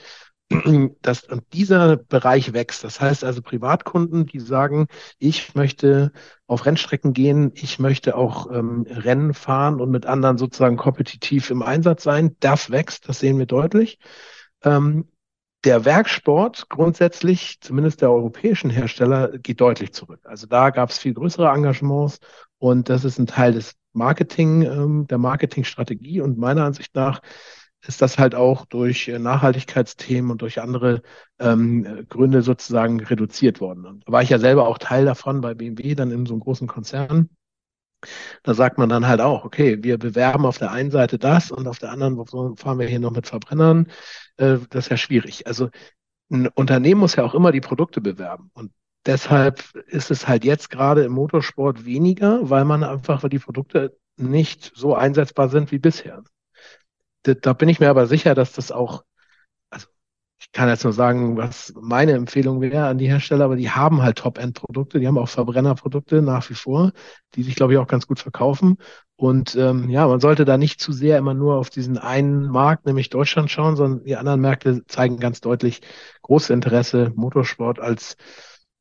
Dass dieser Bereich wächst. Das heißt also Privatkunden, die sagen, ich möchte auf Rennstrecken gehen, ich möchte auch ähm, Rennen fahren und mit anderen sozusagen kompetitiv im Einsatz sein. Das wächst, das sehen wir deutlich. Ähm, der Werksport grundsätzlich, zumindest der europäischen Hersteller, geht deutlich zurück. Also da gab es viel größere Engagements und das ist ein Teil des Marketing, ähm, der Marketingstrategie und meiner Ansicht nach ist das halt auch durch Nachhaltigkeitsthemen und durch andere ähm, Gründe sozusagen reduziert worden. Und da war ich ja selber auch Teil davon bei BMW, dann in so einem großen Konzern. Da sagt man dann halt auch, okay, wir bewerben auf der einen Seite das und auf der anderen fahren wir hier noch mit Verbrennern. Äh, das ist ja schwierig. Also ein Unternehmen muss ja auch immer die Produkte bewerben. Und deshalb ist es halt jetzt gerade im Motorsport weniger, weil man einfach, weil die Produkte nicht so einsetzbar sind wie bisher. Da, bin ich mir aber sicher, dass das auch ich kann jetzt nur sagen, was meine Empfehlung wäre an die Hersteller, aber die haben halt Top-End-Produkte, die haben auch Verbrennerprodukte nach wie vor, die sich, glaube ich, auch ganz gut verkaufen. Und ähm, ja, man sollte da nicht zu sehr immer nur auf diesen einen Markt, nämlich Deutschland, schauen, sondern die anderen Märkte zeigen ganz deutlich großes Interesse, Motorsport als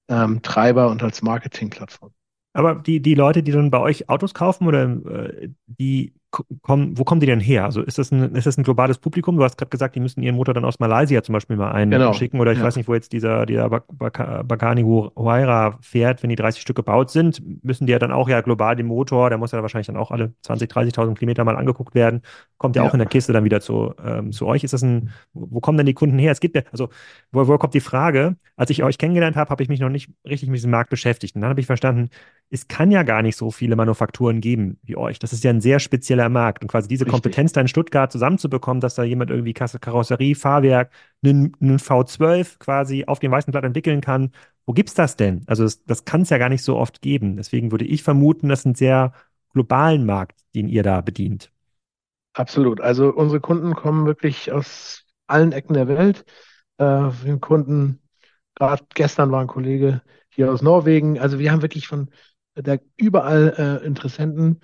ähm, Treiber und als Marketingplattform. Aber die, die Leute, die dann bei euch Autos kaufen oder äh, die kommen, wo kommen die denn her? Also ist das ein, ist das ein globales Publikum? Du hast gerade gesagt, die müssen ihren Motor dann aus Malaysia zum Beispiel mal einschicken genau. oder ich ja. weiß nicht, wo jetzt dieser, dieser Bagani Huayra fährt, wenn die 30 Stück gebaut sind, müssen die ja dann auch ja global den Motor, der muss ja wahrscheinlich dann auch alle 20, 30.000 Kilometer mal angeguckt werden, kommt ja, ja, auch in der Kiste dann wieder zu, ähm, zu euch. Ist das ein, wo kommen denn die Kunden her? Es gibt ja, also wo, wo kommt die Frage? Als ich euch kennengelernt habe, habe ich mich noch nicht richtig mit diesem Markt beschäftigt und dann habe ich verstanden, es kann ja gar nicht so viele Manufakturen geben wie euch. Das ist ja ein sehr spezieller Markt. Und quasi diese Richtig. Kompetenz da in Stuttgart zusammenzubekommen, dass da jemand irgendwie Karosserie, Fahrwerk, einen, einen V12 quasi auf dem weißen Blatt entwickeln kann. Wo gibt's das denn? Also das, das kann es ja gar nicht so oft geben. Deswegen würde ich vermuten, das ist ein sehr globalen Markt, den ihr da bedient. Absolut. Also unsere Kunden kommen wirklich aus allen Ecken der Welt. Äh, wir Kunden, gerade gestern war ein Kollege hier aus Norwegen. Also wir haben wirklich von der überall äh, Interessenten.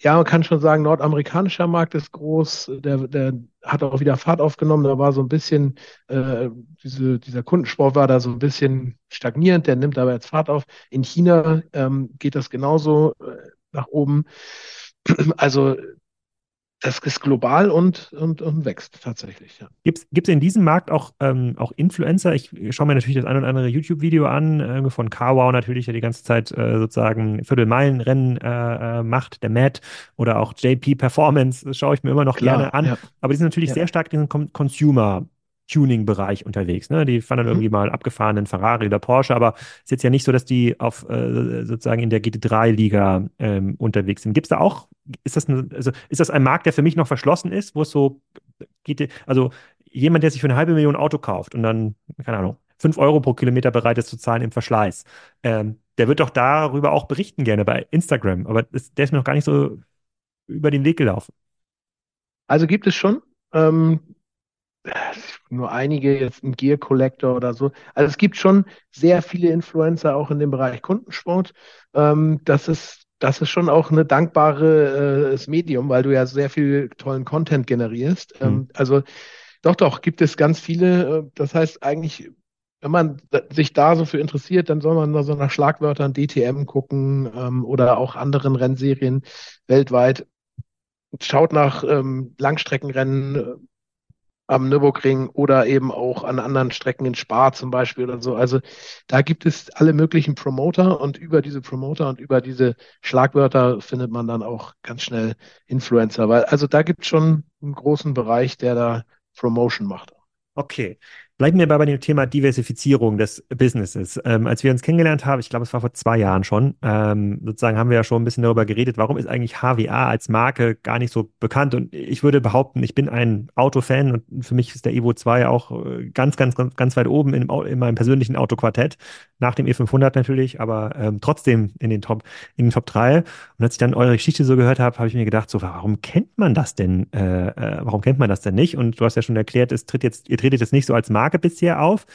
Ja, man kann schon sagen, nordamerikanischer Markt ist groß. Der, der hat auch wieder Fahrt aufgenommen. Da war so ein bisschen, äh, diese, dieser Kundensport war da so ein bisschen stagnierend. Der nimmt aber jetzt Fahrt auf. In China ähm, geht das genauso äh, nach oben. Also das ist global und, und, und wächst tatsächlich. Ja. Gibt es in diesem Markt auch, ähm, auch Influencer? Ich schaue mir natürlich das ein oder andere YouTube-Video an, äh, von CarWow natürlich, der die ganze Zeit äh, sozusagen Viertelmeilenrennen äh, äh, macht, der Matt oder auch JP Performance, das schaue ich mir immer noch Klar, gerne an. Ja. Aber die sind natürlich ja. sehr stark in diesem Consumer- Tuning-Bereich unterwegs. Ne? Die fahren dann mhm. irgendwie mal abgefahrenen Ferrari oder Porsche, aber es ist jetzt ja nicht so, dass die auf äh, sozusagen in der GT3-Liga ähm, unterwegs sind. Gibt es da auch, ist das, ein, also ist das ein Markt, der für mich noch verschlossen ist, wo es so GT, also jemand, der sich für eine halbe Million Auto kauft und dann, keine Ahnung, fünf Euro pro Kilometer bereit ist zu zahlen im Verschleiß, ähm, der wird doch darüber auch berichten gerne bei Instagram, aber das, der ist mir noch gar nicht so über den Weg gelaufen. Also gibt es schon. Ähm, nur einige, jetzt ein Gear Collector oder so. Also es gibt schon sehr viele Influencer auch in dem Bereich Kundensport. Ähm, das ist, das ist schon auch eine dankbare äh, Medium, weil du ja sehr viel tollen Content generierst. Ähm, mhm. Also doch, doch, gibt es ganz viele. Äh, das heißt eigentlich, wenn man sich da so für interessiert, dann soll man so nach Schlagwörtern DTM gucken ähm, oder auch anderen Rennserien weltweit. Schaut nach ähm, Langstreckenrennen, am Nürburgring oder eben auch an anderen Strecken in Spa zum Beispiel oder so. Also da gibt es alle möglichen Promoter und über diese Promoter und über diese Schlagwörter findet man dann auch ganz schnell Influencer. Weil also da gibt es schon einen großen Bereich, der da Promotion macht. Okay. Bleiben wir bei dem Thema Diversifizierung des Businesses. Ähm, als wir uns kennengelernt haben, ich glaube, es war vor zwei Jahren schon, ähm, sozusagen haben wir ja schon ein bisschen darüber geredet, warum ist eigentlich HWA als Marke gar nicht so bekannt. Und ich würde behaupten, ich bin ein Autofan und für mich ist der Evo 2 auch äh, ganz, ganz, ganz, ganz weit oben in, in meinem persönlichen Autoquartett. Nach dem E500 natürlich, aber ähm, trotzdem in den Top, in den Top 3. Und als ich dann eure Geschichte so gehört habe, habe ich mir gedacht, so, warum kennt man das denn? Äh, äh, warum kennt man das denn nicht? Und du hast ja schon erklärt, es tritt jetzt, ihr tretet jetzt nicht so als Marke Marke bisher auf.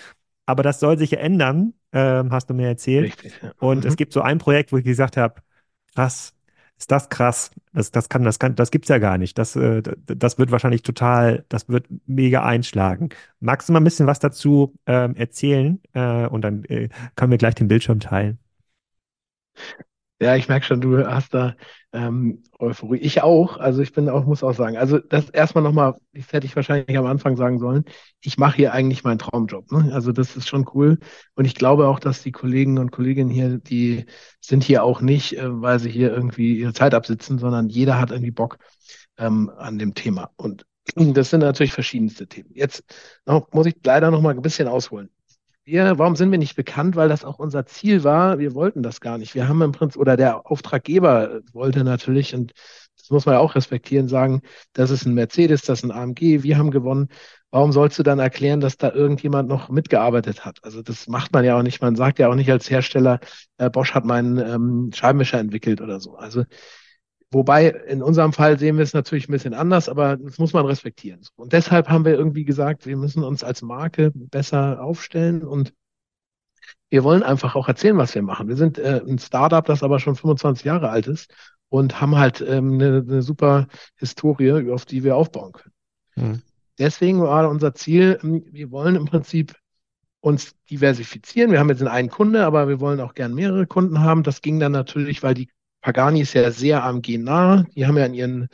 Aber das soll sich ja ändern, ähm, hast du mir erzählt. Richtig, ja. Und mhm. es gibt so ein Projekt, wo ich gesagt habe, krass, ist das krass. Das, das kann, das kann, das gibt's ja gar nicht. Das, äh, das wird wahrscheinlich total, das wird mega einschlagen. Magst du mal ein bisschen was dazu ähm, erzählen? Äh, und dann äh, können wir gleich den Bildschirm teilen. Ja, ich merke schon, du hast da ähm, Euphorie. Ich auch. Also ich bin auch, muss auch sagen. Also das erstmal nochmal, das hätte ich wahrscheinlich am Anfang sagen sollen. Ich mache hier eigentlich meinen Traumjob. Ne? Also das ist schon cool. Und ich glaube auch, dass die Kollegen und Kolleginnen hier, die sind hier auch nicht, äh, weil sie hier irgendwie ihre Zeit absitzen, sondern jeder hat irgendwie Bock ähm, an dem Thema. Und das sind natürlich verschiedenste Themen. Jetzt noch, muss ich leider noch mal ein bisschen ausholen wir, warum sind wir nicht bekannt? Weil das auch unser Ziel war. Wir wollten das gar nicht. Wir haben im Prinzip, oder der Auftraggeber wollte natürlich, und das muss man ja auch respektieren, sagen, das ist ein Mercedes, das ist ein AMG, wir haben gewonnen. Warum sollst du dann erklären, dass da irgendjemand noch mitgearbeitet hat? Also das macht man ja auch nicht. Man sagt ja auch nicht als Hersteller, äh, Bosch hat meinen ähm, Scheibenwischer entwickelt oder so. Also Wobei in unserem Fall sehen wir es natürlich ein bisschen anders, aber das muss man respektieren. Und deshalb haben wir irgendwie gesagt, wir müssen uns als Marke besser aufstellen und wir wollen einfach auch erzählen, was wir machen. Wir sind äh, ein Startup, das aber schon 25 Jahre alt ist und haben halt ähm, eine, eine super Historie, auf die wir aufbauen können. Mhm. Deswegen war unser Ziel, ähm, wir wollen im Prinzip uns diversifizieren. Wir haben jetzt einen Kunde, aber wir wollen auch gern mehrere Kunden haben. Das ging dann natürlich, weil die Pagani ist ja sehr AMG nah. Die haben ja in ihren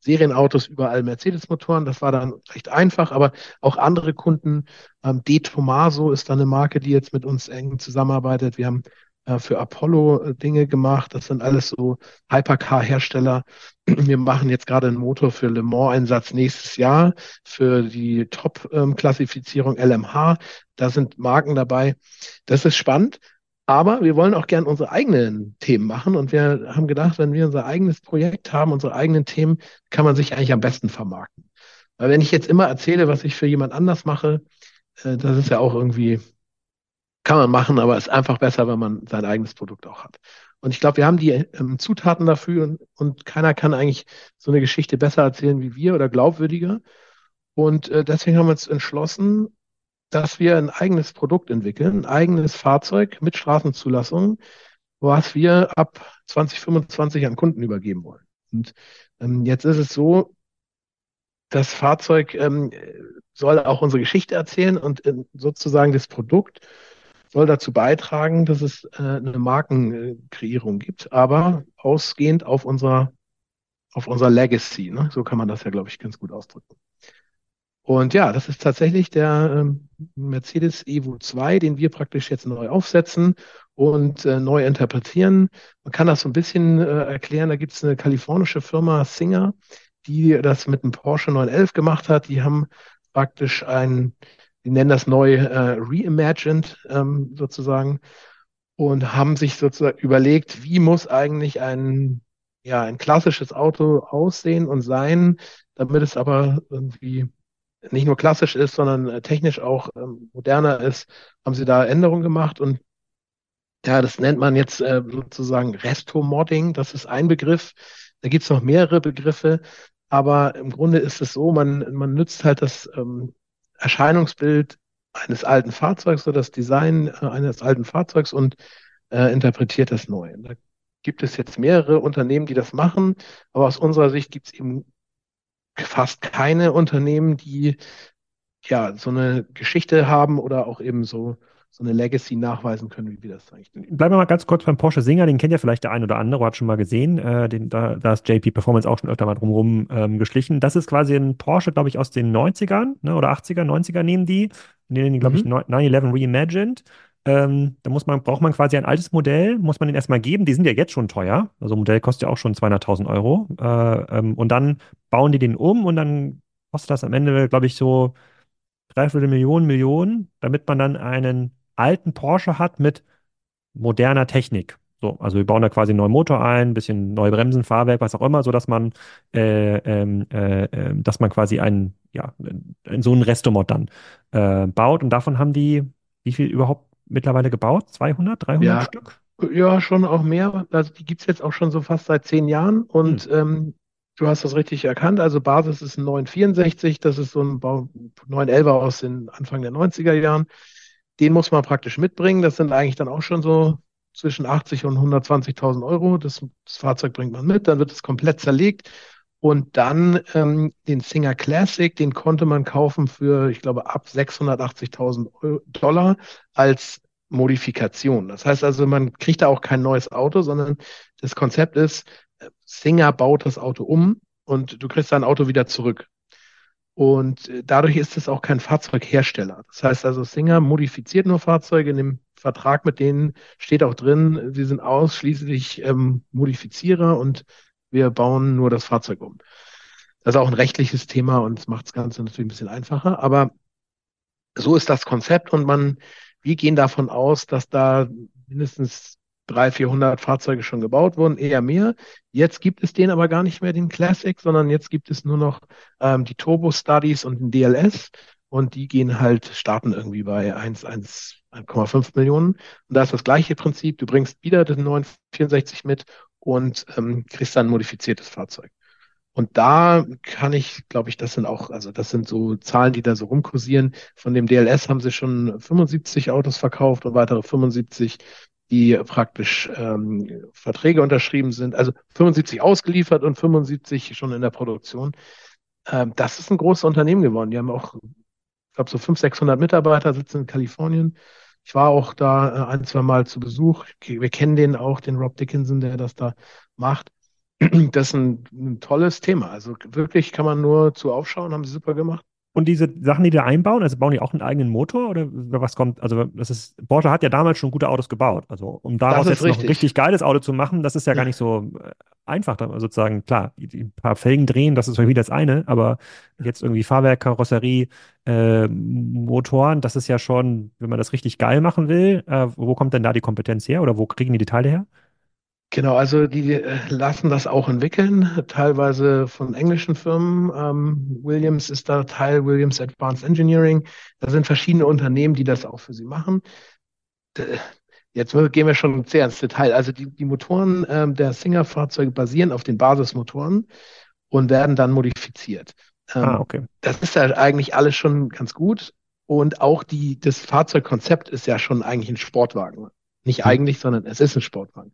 Serienautos überall Mercedes-Motoren. Das war dann recht einfach, aber auch andere Kunden. Ähm, De Tomaso ist dann eine Marke, die jetzt mit uns eng zusammenarbeitet. Wir haben äh, für Apollo äh, Dinge gemacht. Das sind alles so Hypercar-Hersteller. Wir machen jetzt gerade einen Motor für Le Mans-Einsatz nächstes Jahr für die Top-Klassifizierung ähm, LMH. Da sind Marken dabei. Das ist spannend. Aber wir wollen auch gern unsere eigenen Themen machen und wir haben gedacht, wenn wir unser eigenes Projekt haben, unsere eigenen Themen, kann man sich eigentlich am besten vermarkten. Weil wenn ich jetzt immer erzähle, was ich für jemand anders mache, äh, das ist ja auch irgendwie, kann man machen, aber ist einfach besser, wenn man sein eigenes Produkt auch hat. Und ich glaube, wir haben die ähm, Zutaten dafür und, und, keiner kann eigentlich so eine Geschichte besser erzählen wie wir oder glaubwürdiger. Und äh, deswegen haben wir uns entschlossen, dass wir ein eigenes Produkt entwickeln, ein eigenes Fahrzeug mit Straßenzulassung, was wir ab 2025 an Kunden übergeben wollen. Und ähm, jetzt ist es so, das Fahrzeug ähm, soll auch unsere Geschichte erzählen und äh, sozusagen das Produkt soll dazu beitragen, dass es äh, eine Markenkreierung gibt, aber ausgehend auf unserer auf unserer Legacy. Ne? So kann man das ja, glaube ich, ganz gut ausdrücken. Und ja, das ist tatsächlich der ähm, Mercedes Evo 2, den wir praktisch jetzt neu aufsetzen und äh, neu interpretieren. Man kann das so ein bisschen äh, erklären. Da gibt es eine kalifornische Firma Singer, die das mit einem Porsche 911 gemacht hat. Die haben praktisch ein, die nennen das neu äh, reimagined ähm, sozusagen und haben sich sozusagen überlegt, wie muss eigentlich ein ja ein klassisches Auto aussehen und sein, damit es aber irgendwie nicht nur klassisch ist, sondern äh, technisch auch ähm, moderner ist, haben sie da Änderungen gemacht und ja, das nennt man jetzt äh, sozusagen Resto-Modding. Das ist ein Begriff. Da gibt's noch mehrere Begriffe, aber im Grunde ist es so, man, man nützt halt das ähm, Erscheinungsbild eines alten Fahrzeugs oder das Design äh, eines alten Fahrzeugs und äh, interpretiert das neu. Da gibt es jetzt mehrere Unternehmen, die das machen, aber aus unserer Sicht gibt es eben fast keine Unternehmen, die ja so eine Geschichte haben oder auch eben so so eine Legacy nachweisen können, wie wir das eigentlich tun. Bleiben wir mal ganz kurz beim Porsche Singer, den kennt ja vielleicht der ein oder andere, hat schon mal gesehen. Äh, den, da, da ist JP Performance auch schon öfter mal drumherum ähm, geschlichen. Das ist quasi ein Porsche, glaube ich, aus den 90ern ne, oder 80er, 90er nehmen die. Den, glaube mhm. ich, 911 Reimagined. Ähm, da muss man, braucht man quasi ein altes Modell, muss man den erstmal geben. Die sind ja jetzt schon teuer. Also ein Modell kostet ja auch schon 200.000 Euro. Äh, ähm, und dann bauen die den um und dann kostet das am Ende, glaube ich, so dreiviertel Millionen, Millionen, damit man dann einen alten Porsche hat mit moderner Technik. So, also wir bauen da quasi einen neuen Motor ein, ein bisschen neue Bremsen, Fahrwerk, was auch immer, so dass man, äh, ähm, äh, äh, dass man quasi einen, ja, so einen Restomod dann äh, baut. Und davon haben die, wie viel überhaupt mittlerweile gebaut? 200, 300 Ja, Stück? ja, schon auch mehr. Also die gibt's jetzt auch schon so fast seit zehn Jahren Hm. und ähm, du hast das richtig erkannt. Also Basis ist ein 964, das ist so ein Bau 911er aus den Anfang der 90er Jahren. Den muss man praktisch mitbringen. Das sind eigentlich dann auch schon so zwischen 80 und 120.000 Euro. Das, das Fahrzeug bringt man mit, dann wird es komplett zerlegt. Und dann ähm, den Singer Classic, den konnte man kaufen für, ich glaube, ab 680.000 Eu- Dollar als Modifikation. Das heißt also, man kriegt da auch kein neues Auto, sondern das Konzept ist, äh, Singer baut das Auto um und du kriegst dein Auto wieder zurück. Und äh, dadurch ist es auch kein Fahrzeughersteller. Das heißt also, Singer modifiziert nur Fahrzeuge. In dem Vertrag mit denen steht auch drin, sie sind ausschließlich ähm, Modifizierer und wir bauen nur das Fahrzeug um. Das ist auch ein rechtliches Thema und es macht das Ganze natürlich ein bisschen einfacher. Aber so ist das Konzept und man, wir gehen davon aus, dass da mindestens 300, 400 Fahrzeuge schon gebaut wurden, eher mehr. Jetzt gibt es den aber gar nicht mehr, den Classic, sondern jetzt gibt es nur noch ähm, die Turbo Studies und den DLS und die gehen halt, starten irgendwie bei 1, 1, 1,5 Millionen. Und da ist das gleiche Prinzip. Du bringst wieder den 964 mit und ähm, kriegst dann ein modifiziertes Fahrzeug. Und da kann ich, glaube ich, das sind auch, also das sind so Zahlen, die da so rumkursieren. Von dem DLS haben sie schon 75 Autos verkauft und weitere 75, die praktisch ähm, Verträge unterschrieben sind. Also 75 ausgeliefert und 75 schon in der Produktion. Ähm, das ist ein großes Unternehmen geworden. Die haben auch, ich glaube, so 500, 600 Mitarbeiter sitzen in Kalifornien. Ich war auch da äh, ein, zwei Mal zu Besuch. Wir kennen den auch, den Rob Dickinson, der das da macht. Das ist ein, ein tolles Thema. Also wirklich kann man nur zu aufschauen, haben sie super gemacht. Und diese Sachen, die da einbauen, also bauen die auch einen eigenen Motor oder was kommt? Also das ist, Porsche hat ja damals schon gute Autos gebaut. Also um daraus jetzt noch ein richtig. richtig geiles Auto zu machen, das ist ja gar Ja. nicht so äh, einfach, da sozusagen. Klar, die, die paar Felgen drehen, das ist irgendwie das eine, aber jetzt irgendwie Fahrwerk, Karosserie, äh, Motoren, das ist ja schon, wenn man das richtig geil machen will, äh, wo kommt denn da die Kompetenz her oder wo kriegen die die Teile her? Genau, also die äh, lassen das auch entwickeln, teilweise von englischen Firmen. Ähm, Williams ist da Teil, Williams Advanced Engineering. Da sind verschiedene Unternehmen, die das auch für sie machen. Jetzt gehen wir schon sehr ins Detail. Also die, die Motoren ähm, der Singer-Fahrzeuge basieren auf den Basismotoren und werden dann modifiziert. Ah, Ähm, okay. das ist ja eigentlich alles schon ganz gut. Und auch die, das Fahrzeugkonzept ist ja schon eigentlich ein Sportwagen. Nicht Hm. eigentlich, sondern es ist ein Sportwagen.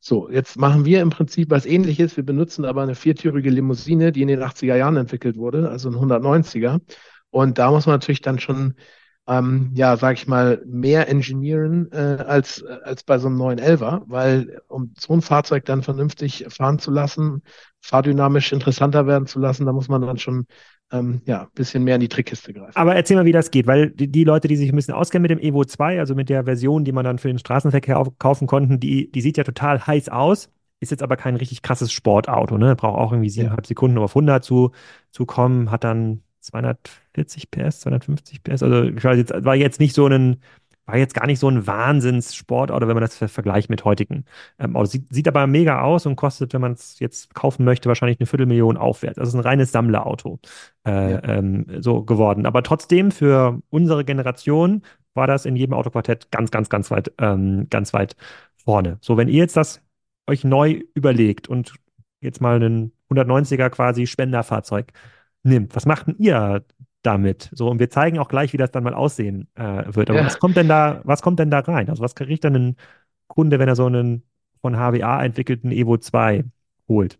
So, jetzt machen wir im Prinzip was Ähnliches. Wir benutzen aber eine viertürige Limousine, die in den 80er Jahren entwickelt wurde, also ein 190er. Und da muss man natürlich dann schon, ähm, ja, sag ich mal, mehr engineeren äh, als, als bei so einem 911er, weil um so ein Fahrzeug dann vernünftig fahren zu lassen, fahrdynamisch interessanter werden zu lassen, da muss man dann schon ähm, ja, ein bisschen mehr in die Trickkiste greifen. Aber erzähl mal, wie das geht, weil die, die Leute, die sich ein bisschen auskennen mit dem Evo 2, also mit der Version, die man dann für den Straßenverkehr auf, kaufen konnten, die, die sieht ja total heiß aus, ist jetzt aber kein richtig krasses Sportauto, ne? Braucht auch irgendwie Ja. siebeneinhalb Sekunden, um auf 100 zu, zu kommen, hat dann 240 PS, 250 PS, also ich weiß jetzt, war jetzt nicht so ein, war jetzt gar nicht so ein Wahnsinns-Sportauto, wenn man das ver vergleicht mit heutigen ähm, Autos. Sieht, sieht aber mega aus und kostet, wenn man es jetzt kaufen möchte, wahrscheinlich eine Viertelmillion aufwärts. Also es ist ein reines Sammlerauto äh, Ja. ähm, so geworden. Aber trotzdem für unsere Generation war das in jedem Autoquartett ganz, ganz, ganz weit, ähm, ganz weit vorne. So, wenn ihr jetzt das euch neu überlegt und jetzt mal einen 190er quasi Spenderfahrzeug nimmt, was macht denn ihr damit? So, und wir zeigen auch gleich, wie das dann mal aussehen äh, wird. Aber Ja. was kommt denn da, was kommt denn da rein? Also was kriegt dann ein Kunde, wenn er so einen von HWA entwickelten Evo 2 holt?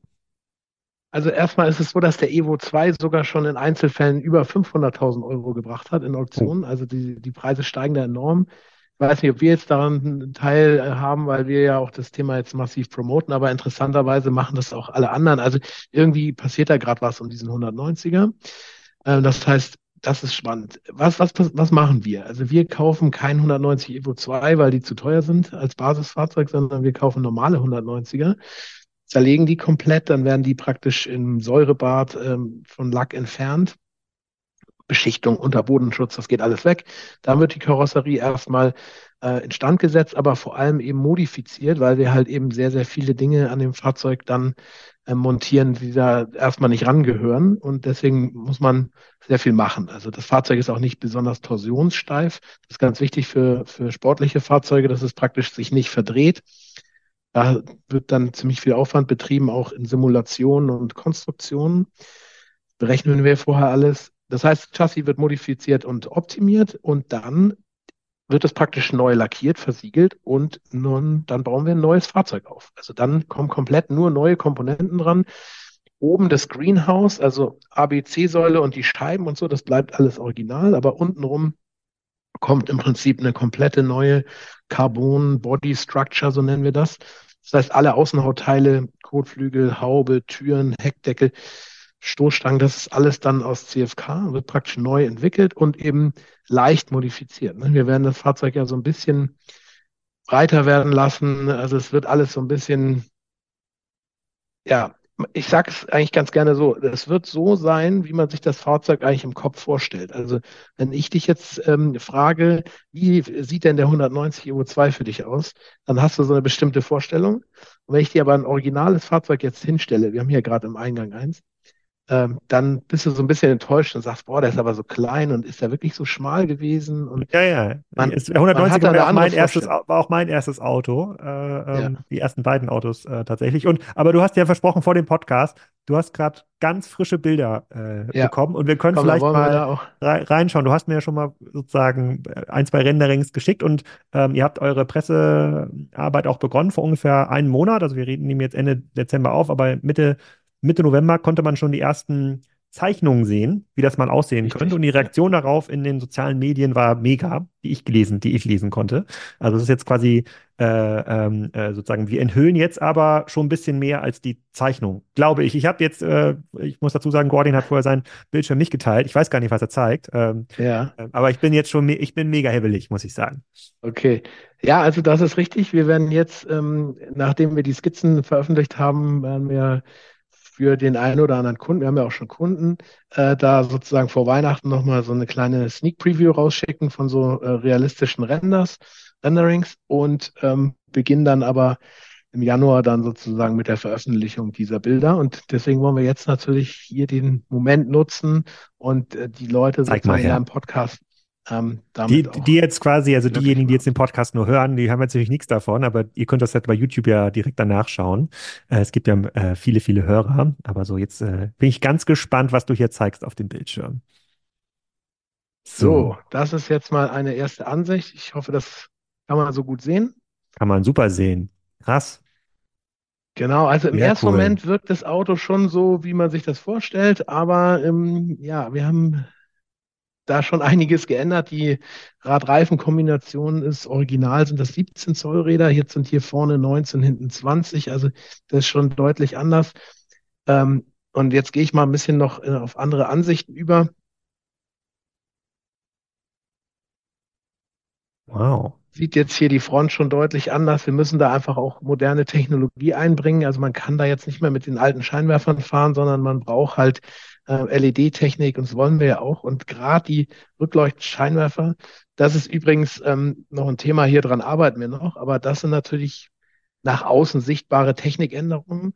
Also erstmal ist es so, dass der Evo 2 sogar schon in Einzelfällen über 500.000 Euro gebracht hat in Auktionen. Also die, die Preise steigen da enorm. Ich weiß nicht, ob wir jetzt daran einen Teil äh, haben, weil wir ja auch das Thema jetzt massiv promoten, aber interessanterweise machen das auch alle anderen. Also irgendwie passiert da gerade was um diesen 190er. Äh, Das heißt, das ist spannend. Was, was, was machen wir? Also wir kaufen kein 190 Evo 2, weil die zu teuer sind als Basisfahrzeug, sondern wir kaufen normale 190er zerlegen die komplett, dann werden die praktisch im Säurebad ähm, von Lack entfernt, Beschichtung, Unterbodenschutz, das geht alles weg. Dann wird die Karosserie erstmal äh, instand gesetzt, aber vor allem eben modifiziert, weil wir halt eben sehr, sehr viele Dinge an dem Fahrzeug dann montieren, die da erstmal nicht rangehören. Und deswegen muss man sehr viel machen. Also das Fahrzeug ist auch nicht besonders torsionssteif. Das ist ganz wichtig für, für sportliche Fahrzeuge, dass es praktisch sich nicht verdreht. Da wird dann ziemlich viel Aufwand betrieben, auch in Simulationen und Konstruktionen. Berechnen wir vorher alles. Das heißt, Chassis wird modifiziert und optimiert und dann wird es praktisch neu lackiert, versiegelt und nun, dann bauen wir ein neues Fahrzeug auf. Also dann kommen komplett nur neue Komponenten dran. Oben das Greenhouse, also ABC-Säule und die Scheiben und so, das bleibt alles original, aber untenrum kommt im Prinzip eine komplette neue Carbon Body Structure, so nennen wir das. Das heißt, alle Außenhautteile, Kotflügel, Haube, Türen, Heckdeckel, Stoßstangen, das ist alles dann aus CFK, wird praktisch neu entwickelt und eben leicht modifiziert. Ne? Wir werden das Fahrzeug ja so ein bisschen breiter werden lassen. Also es wird alles so ein bisschen, ja, ich sage es eigentlich ganz gerne so, es wird so sein, wie man sich das Fahrzeug eigentlich im Kopf vorstellt. Also wenn ich dich jetzt ähm, frage, wie sieht denn der 190 Evo 2 für dich aus, dann hast du so eine bestimmte Vorstellung. Und wenn ich dir aber ein originales Fahrzeug jetzt hinstelle, wir haben hier gerade im Eingang eins, ähm, dann bist du so ein bisschen enttäuscht und sagst, boah, der ist aber so klein und ist der wirklich so schmal gewesen? Und ja, ja. Man, 190 war auch, mein erstes, war auch mein erstes Auto, äh, ähm, ja. die ersten beiden Autos äh, tatsächlich. Und aber du hast ja versprochen vor dem Podcast, du hast gerade ganz frische Bilder äh, ja. bekommen und wir können Komm, vielleicht mal reinschauen. Du hast mir ja schon mal sozusagen äh, ein, zwei Renderings geschickt und ähm, ihr habt eure Pressearbeit auch begonnen vor ungefähr einem Monat. Also wir reden ihm jetzt Ende Dezember auf, aber Mitte Mitte November konnte man schon die ersten Zeichnungen sehen, wie das mal aussehen Richtig. könnte. Und die Reaktion darauf in den sozialen Medien war mega, die ich gelesen, die ich lesen konnte. Also es ist jetzt quasi äh, ähm, äh, sozusagen, wir enthüllen jetzt aber schon ein bisschen mehr als die Zeichnung, glaube ich. Ich habe jetzt, äh, ich muss dazu sagen, Gordon hat vorher seinen Bildschirm nicht geteilt. Ich weiß gar nicht, was er zeigt. Ähm, ja. Äh, aber ich bin jetzt schon, ich bin mega hebelig, muss ich sagen. Okay. Ja, also das ist richtig. Wir werden jetzt, ähm, nachdem wir die Skizzen veröffentlicht haben, werden wir für den einen oder anderen Kunden, wir haben ja auch schon Kunden, äh, da sozusagen vor Weihnachten nochmal so eine kleine Sneak Preview rausschicken von so äh, realistischen Renders, Renderings und ähm, beginnen dann aber im Januar dann sozusagen mit der Veröffentlichung dieser Bilder. Und deswegen wollen wir jetzt natürlich hier den Moment nutzen und äh, die Leute sozusagen in einem Podcast ähm, die, die, jetzt quasi, also diejenigen, die jetzt den Podcast nur hören, die haben natürlich nichts davon, aber ihr könnt das halt bei YouTube ja direkt danach schauen. Äh, es gibt ja äh, viele, viele Hörer, aber so jetzt äh, bin ich ganz gespannt, was du hier zeigst auf dem Bildschirm. So. so, das ist jetzt mal eine erste Ansicht. Ich hoffe, das kann man so gut sehen. Kann man super sehen. Krass. Genau, also im Sehr ersten cool. Moment wirkt das Auto schon so, wie man sich das vorstellt, aber ähm, ja, wir haben da schon einiges geändert. Die Radreifenkombination ist original, sind das 17 Zoll Räder. Jetzt sind hier vorne 19, hinten 20. Also das ist schon deutlich anders. Ähm, und jetzt gehe ich mal ein bisschen noch äh, auf andere Ansichten über. Wow. Sieht jetzt hier die Front schon deutlich anders. Wir müssen da einfach auch moderne Technologie einbringen. Also man kann da jetzt nicht mehr mit den alten Scheinwerfern fahren, sondern man braucht halt äh, LED-Technik und das wollen wir ja auch. Und gerade die Rückleuchtscheinwerfer, das ist übrigens ähm, noch ein Thema, hier dran arbeiten wir noch, aber das sind natürlich nach außen sichtbare Technikänderungen.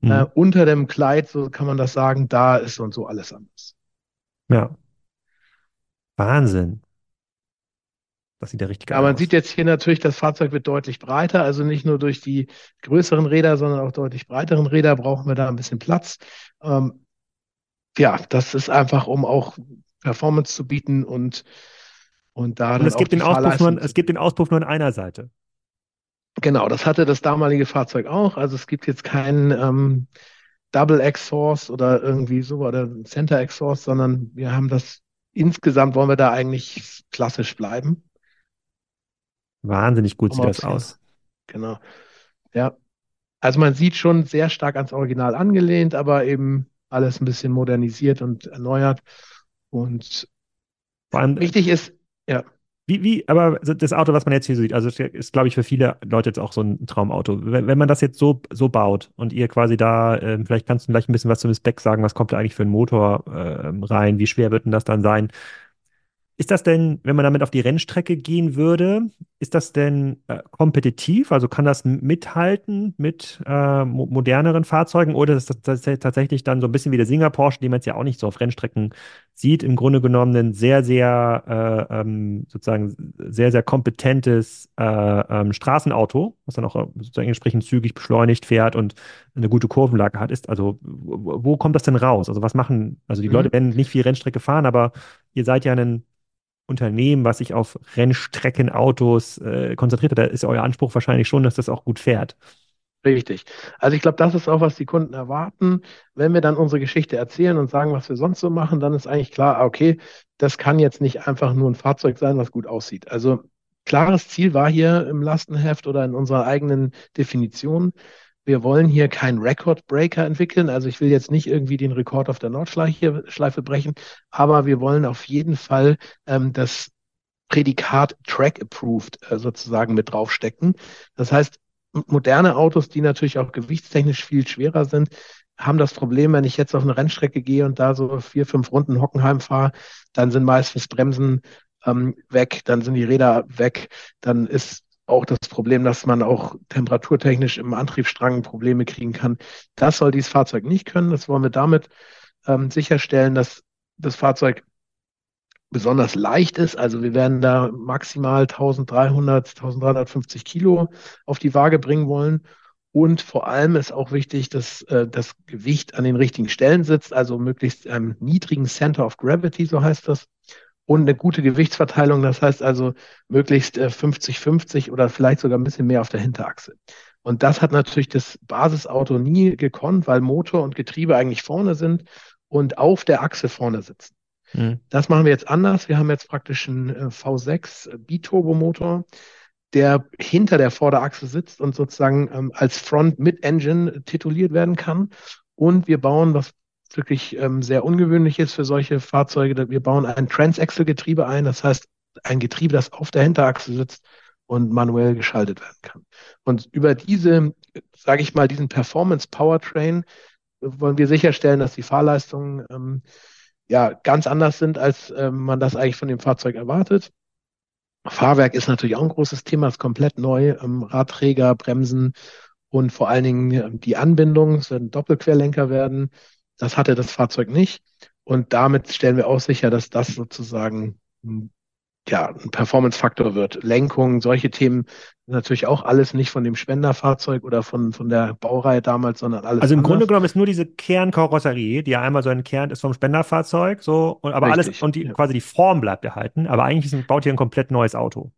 Mhm. Äh, unter dem Kleid, so kann man das sagen, da ist und so alles anders. Ja. Wahnsinn. Das sieht ja richtig geil ja, man sieht jetzt hier natürlich, das Fahrzeug wird deutlich breiter, also nicht nur durch die größeren Räder, sondern auch deutlich breiteren Räder brauchen wir da ein bisschen Platz. Ähm, ja, das ist einfach, um auch Performance zu bieten und, und da. Und es gibt, den Auspuff nur, es gibt den Auspuff nur an einer Seite. Genau, das hatte das damalige Fahrzeug auch. Also es gibt jetzt keinen ähm, Double Exhaust oder irgendwie so oder Center Exhaust, sondern wir haben das insgesamt wollen wir da eigentlich klassisch bleiben. Wahnsinnig gut sieht das aus. Genau. Ja. Also man sieht schon sehr stark ans Original angelehnt, aber eben alles ein bisschen modernisiert und erneuert. Und allem, wichtig ist, ja. Wie, wie, aber das Auto, was man jetzt hier sieht, also ist, glaube ich, für viele Leute jetzt auch so ein Traumauto. Wenn, wenn man das jetzt so, so baut und ihr quasi da, äh, vielleicht kannst du gleich ein bisschen was zum Spec sagen, was kommt da eigentlich für ein Motor äh, rein, wie schwer wird denn das dann sein? Ist das denn, wenn man damit auf die Rennstrecke gehen würde, ist das denn äh, kompetitiv? Also kann das mithalten mit äh, mo moderneren Fahrzeugen oder ist das, das tatsächlich dann so ein bisschen wie der Singer Porsche, den man jetzt ja auch nicht so auf Rennstrecken sieht, im Grunde genommen ein sehr, sehr äh, ähm, sozusagen sehr, sehr kompetentes äh, ähm, Straßenauto, was dann auch äh, sozusagen entsprechend zügig beschleunigt fährt und eine gute Kurvenlage hat, ist. Also wo, wo kommt das denn raus? Also was machen, also die mhm. Leute werden nicht viel Rennstrecke fahren, aber ihr seid ja ein Unternehmen, was sich auf Rennstreckenautos äh, konzentriert, da ist euer Anspruch wahrscheinlich schon, dass das auch gut fährt. Richtig. Also ich glaube, das ist auch, was die Kunden erwarten. Wenn wir dann unsere Geschichte erzählen und sagen, was wir sonst so machen, dann ist eigentlich klar, ah, okay, das kann jetzt nicht einfach nur ein Fahrzeug sein, was gut aussieht. Also klares Ziel war hier im Lastenheft oder in unserer eigenen Definition, wir wollen hier keinen Record-Breaker entwickeln. Also ich will jetzt nicht irgendwie den Rekord auf der Nordschleife brechen, aber wir wollen auf jeden Fall ähm, das Prädikat Track Approved äh, sozusagen mit draufstecken. Das heißt, moderne Autos, die natürlich auch gewichtstechnisch viel schwerer sind, haben das Problem, wenn ich jetzt auf eine Rennstrecke gehe und da so vier, fünf Runden Hockenheim fahre, dann sind meistens Bremsen ähm, weg, dann sind die Räder weg, dann ist auch das Problem, dass man auch temperaturtechnisch im Antriebsstrang Probleme kriegen kann. Das soll dieses Fahrzeug nicht können. Das wollen wir damit ähm, sicherstellen, dass das Fahrzeug besonders leicht ist. Also wir werden da maximal 1300, 1350 Kilo auf die Waage bringen wollen. Und vor allem ist auch wichtig, dass äh, das Gewicht an den richtigen Stellen sitzt, also möglichst einem niedrigen Center of Gravity, so heißt das und eine gute Gewichtsverteilung. Das heißt also möglichst 50-50 äh, oder vielleicht sogar ein bisschen mehr auf der Hinterachse. Und das hat natürlich das Basisauto nie gekonnt, weil Motor und Getriebe eigentlich vorne sind und auf der Achse vorne sitzen. Mhm. Das machen wir jetzt anders. Wir haben jetzt praktisch einen äh, V6 Biturbo-Motor, der hinter der Vorderachse sitzt und sozusagen ähm, als Front mit Engine tituliert werden kann. Und wir bauen, was wirklich ähm, sehr ungewöhnlich ist für solche Fahrzeuge. Wir bauen ein Transaxle-Getriebe ein, das heißt ein Getriebe, das auf der Hinterachse sitzt und manuell geschaltet werden kann. Und über diese, sage ich mal, diesen Performance Powertrain wollen wir sicherstellen, dass die Fahrleistungen ähm, ja ganz anders sind, als ähm, man das eigentlich von dem Fahrzeug erwartet. Fahrwerk ist natürlich auch ein großes Thema, ist komplett neu. Ähm, Radträger, Bremsen und vor allen Dingen die Anbindung, es werden Doppelquerlenker werden. Das hatte das Fahrzeug nicht. Und damit stellen wir auch sicher, dass das sozusagen ja, ein Performance-Faktor wird. Lenkung, solche Themen natürlich auch alles nicht von dem Spenderfahrzeug oder von, von der Baureihe damals, sondern alles. Also im anders. Grunde genommen ist nur diese Kernkarosserie, die ja einmal so ein Kern ist vom Spenderfahrzeug, so, und, aber Richtig, alles, und die, ja. quasi die Form bleibt erhalten, aber eigentlich ist, baut hier ein komplett neues Auto.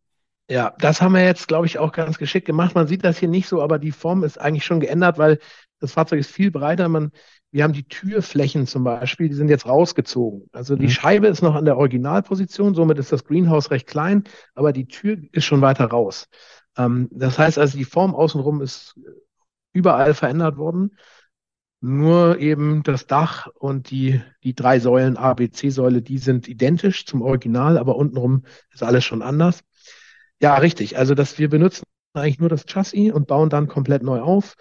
Ja, das haben wir jetzt, glaube ich, auch ganz geschickt gemacht. Man sieht das hier nicht so, aber die Form ist eigentlich schon geändert, weil das Fahrzeug ist viel breiter. Man wir haben die Türflächen zum Beispiel, die sind jetzt rausgezogen. Also die mhm. Scheibe ist noch an der Originalposition, somit ist das Greenhouse recht klein, aber die Tür ist schon weiter raus. Ähm, das heißt also, die Form außenrum ist überall verändert worden. Nur eben das Dach und die, die drei Säulen, A, B, C-Säule, die sind identisch zum Original, aber untenrum ist alles schon anders. Ja, richtig. Also, dass wir benutzen eigentlich nur das Chassis und bauen dann komplett neu auf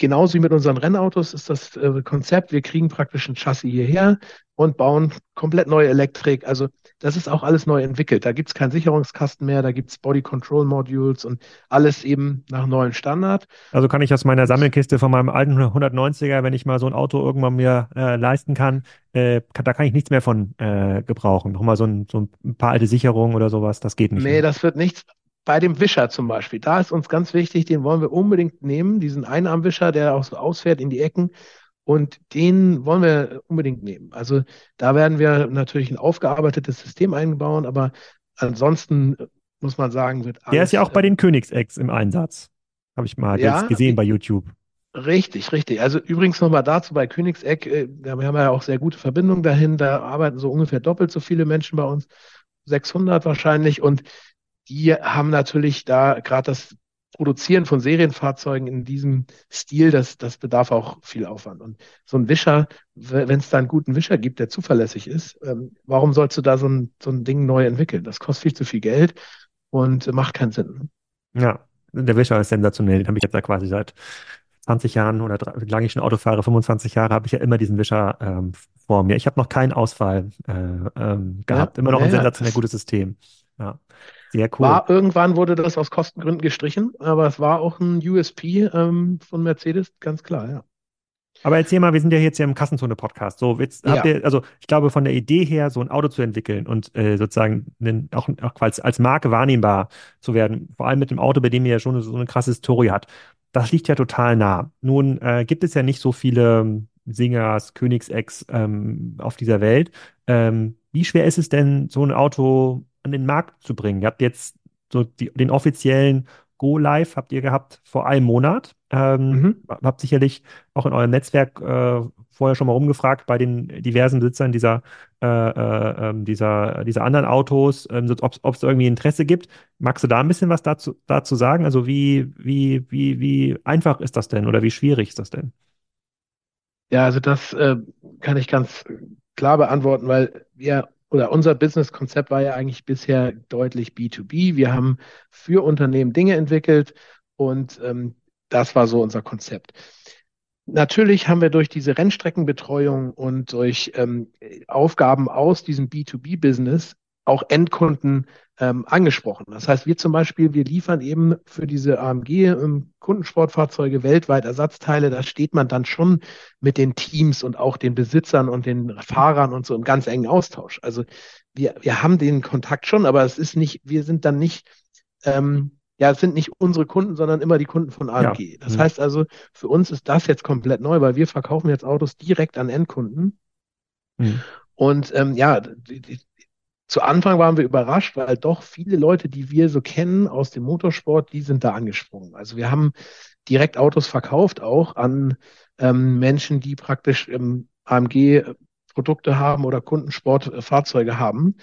genauso wie mit unseren Rennautos ist das äh, Konzept, wir kriegen praktisch ein Chassis hierher und bauen komplett neue Elektrik. Also das ist auch alles neu entwickelt. Da gibt es keinen Sicherungskasten mehr, da gibt es Body Control Modules und alles eben nach neuen Standard. Also kann ich aus meiner Sammelkiste von meinem alten 190er, wenn ich mal so ein Auto irgendwann mir äh, leisten kann, äh, kann, da kann ich nichts mehr von äh, gebrauchen. Nochmal so ein, so ein paar alte Sicherungen oder sowas, das geht nicht. Nee, mehr. das wird nichts bei dem Wischer zum Beispiel, da ist uns ganz wichtig, den wollen wir unbedingt nehmen, diesen Einarmwischer, der auch so ausfährt in die Ecken. Und den wollen wir unbedingt nehmen. Also da werden wir natürlich ein aufgearbeitetes System einbauen, aber ansonsten muss man sagen, wird alles. Der ist ja auch bei den Königseggs im Einsatz. Habe ich mal ja, gesehen bei YouTube. Richtig, richtig. Also übrigens nochmal dazu bei Königsegg, äh, wir haben ja auch sehr gute Verbindungen dahin, da arbeiten so ungefähr doppelt so viele Menschen bei uns, 600 wahrscheinlich. Und die haben natürlich da gerade das Produzieren von Serienfahrzeugen in diesem Stil, das, das bedarf auch viel Aufwand. Und so ein Wischer, wenn es da einen guten Wischer gibt, der zuverlässig ist, ähm, warum sollst du da so ein, so ein Ding neu entwickeln? Das kostet viel zu viel Geld und macht keinen Sinn. Ne? Ja, der Wischer ist sensationell. Den habe ich jetzt ja quasi seit 20 Jahren oder wie lange ich schon Auto fahre, 25 Jahre, habe ich ja immer diesen Wischer ähm, vor mir. Ich habe noch keinen Ausfall äh, ähm, gehabt. Ja, immer noch ein sensationell gutes System. Ja. Sehr cool. War, irgendwann wurde das aus Kostengründen gestrichen, aber es war auch ein USP ähm, von Mercedes, ganz klar, ja. Aber erzähl mal, wir sind ja jetzt hier im Kassenzone-Podcast. So, jetzt habt ja. ihr, also ich glaube, von der Idee her, so ein Auto zu entwickeln und äh, sozusagen einen, auch, auch als, als Marke wahrnehmbar zu werden, vor allem mit einem Auto, bei dem ihr ja schon so eine krasse Historie hat, das liegt ja total nah. Nun äh, gibt es ja nicht so viele Singers, Königsex ähm, auf dieser Welt. Ähm, wie schwer ist es denn, so ein Auto an den Markt zu bringen? Ihr habt jetzt so die, den offiziellen Go Live habt ihr gehabt vor einem Monat. Ähm, mhm. Habt sicherlich auch in eurem Netzwerk äh, vorher schon mal rumgefragt bei den diversen Besitzern dieser, äh, äh, ähm, dieser, dieser anderen Autos, ähm, ob es irgendwie Interesse gibt. Magst du da ein bisschen was dazu, dazu sagen? Also wie, wie, wie, wie einfach ist das denn oder wie schwierig ist das denn? Ja, also das äh, kann ich ganz klar beantworten, weil wir oder unser Business-Konzept war ja eigentlich bisher deutlich B2B. Wir haben für Unternehmen Dinge entwickelt und ähm, das war so unser Konzept. Natürlich haben wir durch diese Rennstreckenbetreuung und durch ähm, Aufgaben aus diesem B2B-Business auch Endkunden ähm, angesprochen. Das heißt, wir zum Beispiel, wir liefern eben für diese AMG ähm, Kundensportfahrzeuge weltweit Ersatzteile. Da steht man dann schon mit den Teams und auch den Besitzern und den Fahrern und so im ganz engen Austausch. Also wir, wir haben den Kontakt schon, aber es ist nicht, wir sind dann nicht, ähm, ja, es sind nicht unsere Kunden, sondern immer die Kunden von AMG. Ja. Das mhm. heißt also, für uns ist das jetzt komplett neu, weil wir verkaufen jetzt Autos direkt an Endkunden. Mhm. Und ähm, ja, die, die, zu Anfang waren wir überrascht, weil doch viele Leute, die wir so kennen aus dem Motorsport, die sind da angesprungen. Also wir haben direkt Autos verkauft auch an ähm, Menschen, die praktisch ähm, AMG-Produkte haben oder Kundensportfahrzeuge haben.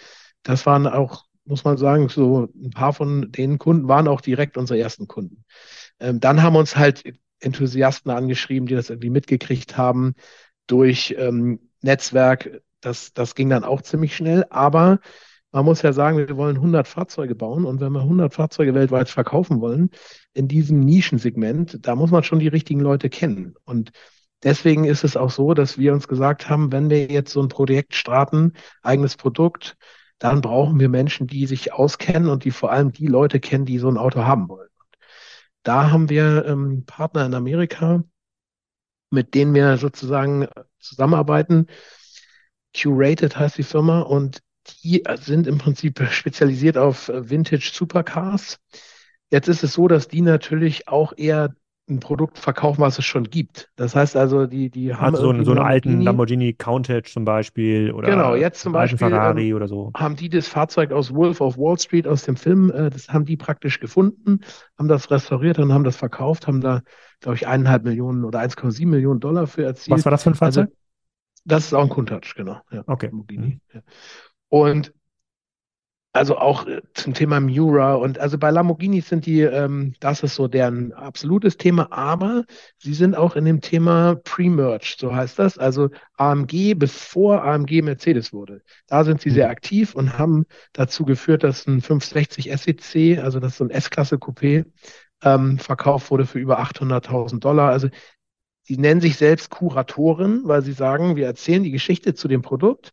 Das waren auch, muss man sagen, so ein paar von den Kunden waren auch direkt unsere ersten Kunden. Ähm, dann haben uns halt Enthusiasten angeschrieben, die das irgendwie mitgekriegt haben durch ähm, Netzwerk, das, das ging dann auch ziemlich schnell, aber man muss ja sagen, wir wollen 100 Fahrzeuge bauen und wenn wir 100 Fahrzeuge weltweit verkaufen wollen, in diesem Nischensegment, da muss man schon die richtigen Leute kennen. Und deswegen ist es auch so, dass wir uns gesagt haben, wenn wir jetzt so ein Projekt starten, eigenes Produkt, dann brauchen wir Menschen, die sich auskennen und die vor allem die Leute kennen, die so ein Auto haben wollen. Da haben wir ähm, Partner in Amerika, mit denen wir sozusagen zusammenarbeiten. Curated heißt die Firma und die sind im Prinzip spezialisiert auf äh, Vintage Supercars. Jetzt ist es so, dass die natürlich auch eher ein Produkt verkaufen, was es schon gibt. Das heißt also, die, die haben also so, einen, so einen alten Lamborghini Countach zum Beispiel oder genau, jetzt zum Beispiel Ferrari ähm, oder so. Haben die das Fahrzeug aus Wolf of Wall Street aus dem Film, äh, das haben die praktisch gefunden, haben das restauriert und haben das verkauft, haben da, glaube ich, eineinhalb Millionen oder 1,7 Millionen Dollar für erzielt. Was war das für ein Fahrzeug? Also, das ist auch ein Countach, genau. Ja, okay. Mhm. Ja. Und also auch äh, zum Thema Mura und also bei Lamborghini sind die, ähm, das ist so deren absolutes Thema, aber sie sind auch in dem Thema Pre-Merge, so heißt das, also AMG, bevor AMG Mercedes wurde. Da sind sie sehr mhm. aktiv und haben dazu geführt, dass ein 560 SEC, also das ist so ein S-Klasse Coupé, ähm, verkauft wurde für über 800.000 Dollar. Also sie nennen sich selbst Kuratoren, weil sie sagen, wir erzählen die Geschichte zu dem Produkt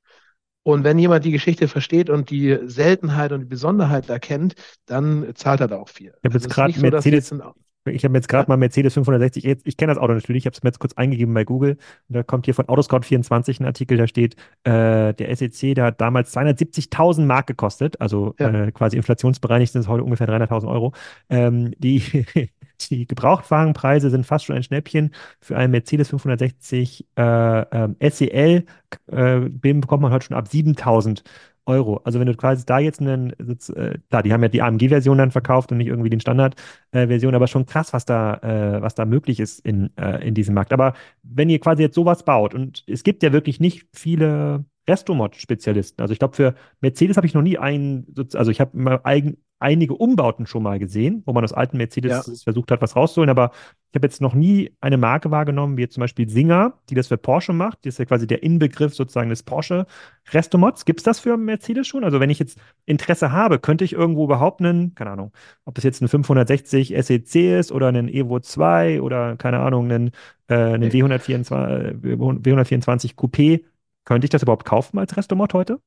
und wenn jemand die Geschichte versteht und die Seltenheit und die Besonderheit erkennt, dann zahlt er da auch viel. Ich habe jetzt also gerade Mercedes, so, ich habe jetzt gerade mal Mercedes 560, ich, ich kenne das Auto natürlich, ich habe es mir jetzt kurz eingegeben bei Google und da kommt hier von Autoscout24 ein Artikel, da steht, äh, der SEC, der hat damals 270.000 Mark gekostet, also ja. äh, quasi inflationsbereinigt sind es heute ungefähr 300.000 Euro. Ähm, die, die Gebrauchtwagenpreise sind fast schon ein Schnäppchen. Für einen Mercedes 560 äh, äh, SEL äh, bekommt man heute schon ab 7000 Euro. Also wenn du quasi da jetzt einen, äh, klar, die haben ja die AMG-Version dann verkauft und nicht irgendwie den Standard-Version, äh, aber schon krass, was da, äh, was da möglich ist in, äh, in diesem Markt. Aber wenn ihr quasi jetzt sowas baut und es gibt ja wirklich nicht viele Restomod-Spezialisten. Also ich glaube, für Mercedes habe ich noch nie einen, also ich habe immer eigen, einige Umbauten schon mal gesehen, wo man aus alten Mercedes ja. versucht hat, was rauszuholen, aber ich habe jetzt noch nie eine Marke wahrgenommen, wie jetzt zum Beispiel Singer, die das für Porsche macht. Die ist ja quasi der Inbegriff sozusagen des Porsche Restomods. Gibt es das für Mercedes schon? Also wenn ich jetzt Interesse habe, könnte ich irgendwo überhaupt einen, keine Ahnung, ob das jetzt ein 560 SEC ist oder einen Evo 2 oder keine Ahnung, einen, äh, einen W124, W124 Coupé, könnte ich das überhaupt kaufen als Restomod heute?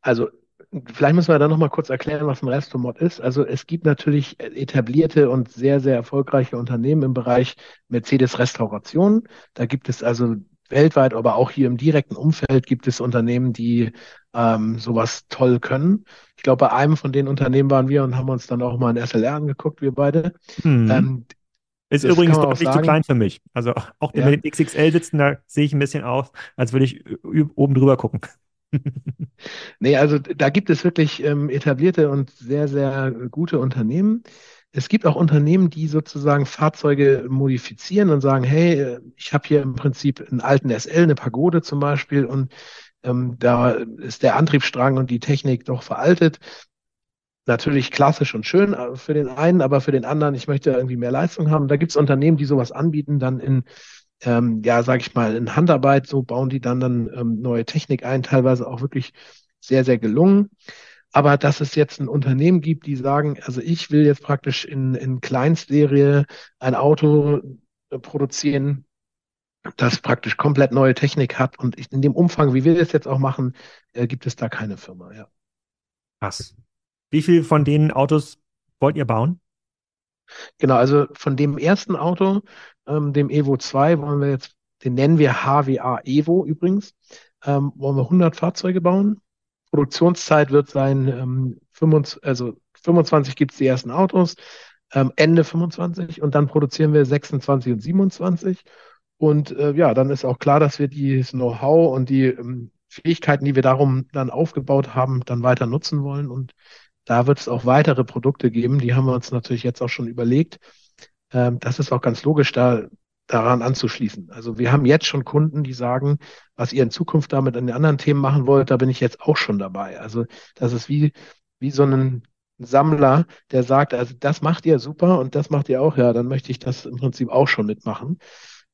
Also Vielleicht müssen wir da nochmal kurz erklären, was ein Restomod ist. Also es gibt natürlich etablierte und sehr, sehr erfolgreiche Unternehmen im Bereich Mercedes Restauration. Da gibt es also weltweit, aber auch hier im direkten Umfeld gibt es Unternehmen, die ähm, sowas toll können. Ich glaube, bei einem von den Unternehmen waren wir und haben uns dann auch mal ein SLR angeguckt, wir beide. Hm. Ähm, ist übrigens deutlich zu klein für mich. Also auch ja. wenn wir XXL sitzen, da sehe ich ein bisschen aus, als würde ich oben drüber gucken. nee, also da gibt es wirklich ähm, etablierte und sehr, sehr gute Unternehmen. Es gibt auch Unternehmen, die sozusagen Fahrzeuge modifizieren und sagen, hey, äh, ich habe hier im Prinzip einen alten SL, eine Pagode zum Beispiel, und ähm, da ist der Antriebsstrang und die Technik doch veraltet. Natürlich klassisch und schön äh, für den einen, aber für den anderen, ich möchte irgendwie mehr Leistung haben. Da gibt es Unternehmen, die sowas anbieten, dann in ähm, ja, sage ich mal, in Handarbeit, so bauen die dann dann ähm, neue Technik ein, teilweise auch wirklich sehr, sehr gelungen. Aber dass es jetzt ein Unternehmen gibt, die sagen, also ich will jetzt praktisch in, in Kleinstserie ein Auto äh, produzieren, das praktisch komplett neue Technik hat und in dem Umfang, wie wir das jetzt auch machen, äh, gibt es da keine Firma, ja. Krass. Wie viel von den Autos wollt ihr bauen? Genau, also von dem ersten Auto, ähm, dem Evo 2, wollen wir jetzt, den nennen wir HWA Evo übrigens, ähm, wollen wir 100 Fahrzeuge bauen. Produktionszeit wird sein, ähm, 25, also 25 gibt es die ersten Autos, ähm, Ende 25 und dann produzieren wir 26 und 27. Und äh, ja, dann ist auch klar, dass wir dieses Know-how und die ähm, Fähigkeiten, die wir darum dann aufgebaut haben, dann weiter nutzen wollen. Und da wird es auch weitere Produkte geben, die haben wir uns natürlich jetzt auch schon überlegt. Ähm, das ist auch ganz logisch, da daran anzuschließen. Also wir haben jetzt schon Kunden, die sagen, was ihr in Zukunft damit an den anderen Themen machen wollt, da bin ich jetzt auch schon dabei. Also das ist wie, wie so ein Sammler, der sagt, also das macht ihr super und das macht ihr auch, ja, dann möchte ich das im Prinzip auch schon mitmachen.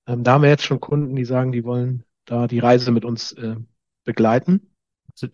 Ähm, da haben wir jetzt schon Kunden, die sagen, die wollen da die Reise mit uns äh, begleiten.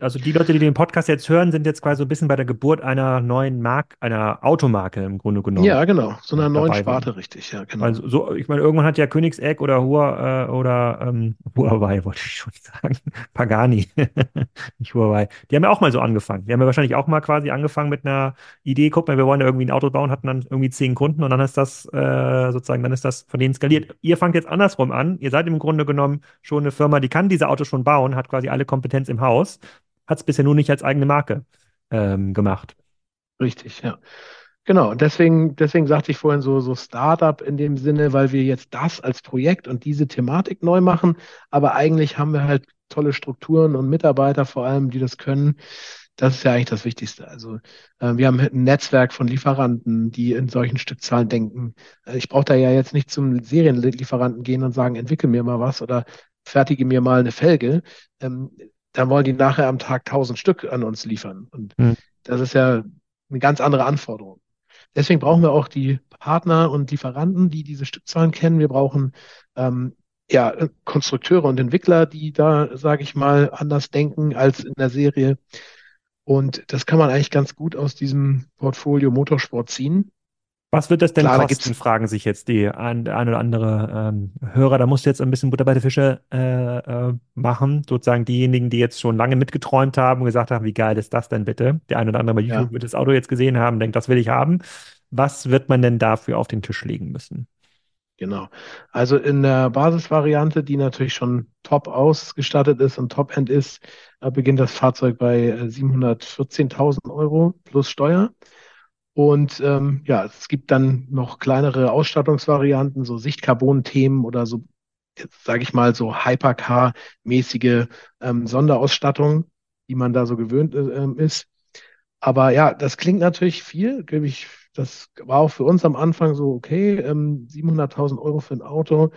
Also die Leute, die den Podcast jetzt hören, sind jetzt quasi so ein bisschen bei der Geburt einer neuen Mark, einer Automarke im Grunde genommen. Ja, genau. So einer neuen Sparte, sind. richtig, ja, genau. Also so, ich meine, irgendwann hat ja Königsegg oder Hua, äh, oder ähm, Huawei, wollte ich schon sagen. Pagani, nicht Huawei. Die haben ja auch mal so angefangen. Die haben ja wahrscheinlich auch mal quasi angefangen mit einer Idee, guck mal, wir wollen ja irgendwie ein Auto bauen, hatten dann irgendwie zehn Kunden und dann ist das äh, sozusagen, dann ist das von denen skaliert. Ihr fangt jetzt andersrum an. Ihr seid im Grunde genommen schon eine Firma, die kann diese Autos schon bauen, hat quasi alle Kompetenz im Haus hat es bisher nur nicht als eigene Marke ähm, gemacht. Richtig, ja. Genau, und deswegen, deswegen sagte ich vorhin so, so Startup in dem Sinne, weil wir jetzt das als Projekt und diese Thematik neu machen, aber eigentlich haben wir halt tolle Strukturen und Mitarbeiter vor allem, die das können. Das ist ja eigentlich das Wichtigste. Also äh, wir haben ein Netzwerk von Lieferanten, die in solchen Stückzahlen denken. Äh, ich brauche da ja jetzt nicht zum Serienlieferanten gehen und sagen, entwickel mir mal was oder fertige mir mal eine Felge. Ähm, dann wollen die nachher am Tag 1000 Stück an uns liefern. Und hm. das ist ja eine ganz andere Anforderung. Deswegen brauchen wir auch die Partner und Lieferanten, die diese Stückzahlen kennen. Wir brauchen ähm, ja Konstrukteure und Entwickler, die da, sage ich mal, anders denken als in der Serie. Und das kann man eigentlich ganz gut aus diesem Portfolio Motorsport ziehen. Was wird das denn Klar, kosten, da fragen sich jetzt die ein, ein oder andere ähm, Hörer. Da musst du jetzt ein bisschen Butter bei der Fische äh, äh, machen. Sozusagen diejenigen, die jetzt schon lange mitgeträumt haben und gesagt haben, wie geil ist das denn bitte? Der ein oder andere bei YouTube ja. wird das Auto jetzt gesehen haben, denkt, das will ich haben. Was wird man denn dafür auf den Tisch legen müssen? Genau. Also in der Basisvariante, die natürlich schon top ausgestattet ist und Top-End ist, äh, beginnt das Fahrzeug bei 714.000 äh, Euro plus Steuer. Und ähm, ja, es gibt dann noch kleinere Ausstattungsvarianten, so Sichtcarbon-Themen oder so, sage ich mal, so Hypercar-mäßige ähm, Sonderausstattung, die man da so gewöhnt äh, ist. Aber ja, das klingt natürlich viel, gebe ich. Das war auch für uns am Anfang so, okay, ähm, 700.000 Euro für ein Auto.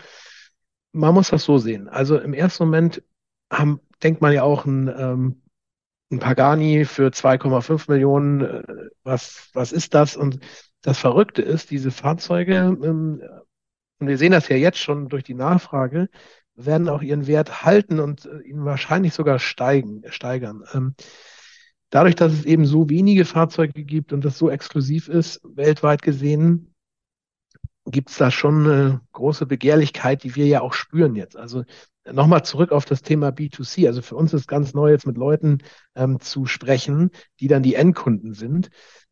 Man muss das so sehen. Also im ersten Moment haben, denkt man ja auch ein, ähm, ein Pagani für 2,5 Millionen. Äh, was, was ist das? Und das Verrückte ist, diese Fahrzeuge, ähm, und wir sehen das ja jetzt schon durch die Nachfrage, werden auch ihren Wert halten und äh, ihn wahrscheinlich sogar steigen, steigern. Ähm, dadurch, dass es eben so wenige Fahrzeuge gibt und das so exklusiv ist, weltweit gesehen, gibt es da schon eine große Begehrlichkeit, die wir ja auch spüren jetzt. Also nochmal zurück auf das Thema B2C. Also für uns ist ganz neu, jetzt mit Leuten ähm, zu sprechen, die dann die Endkunden sind,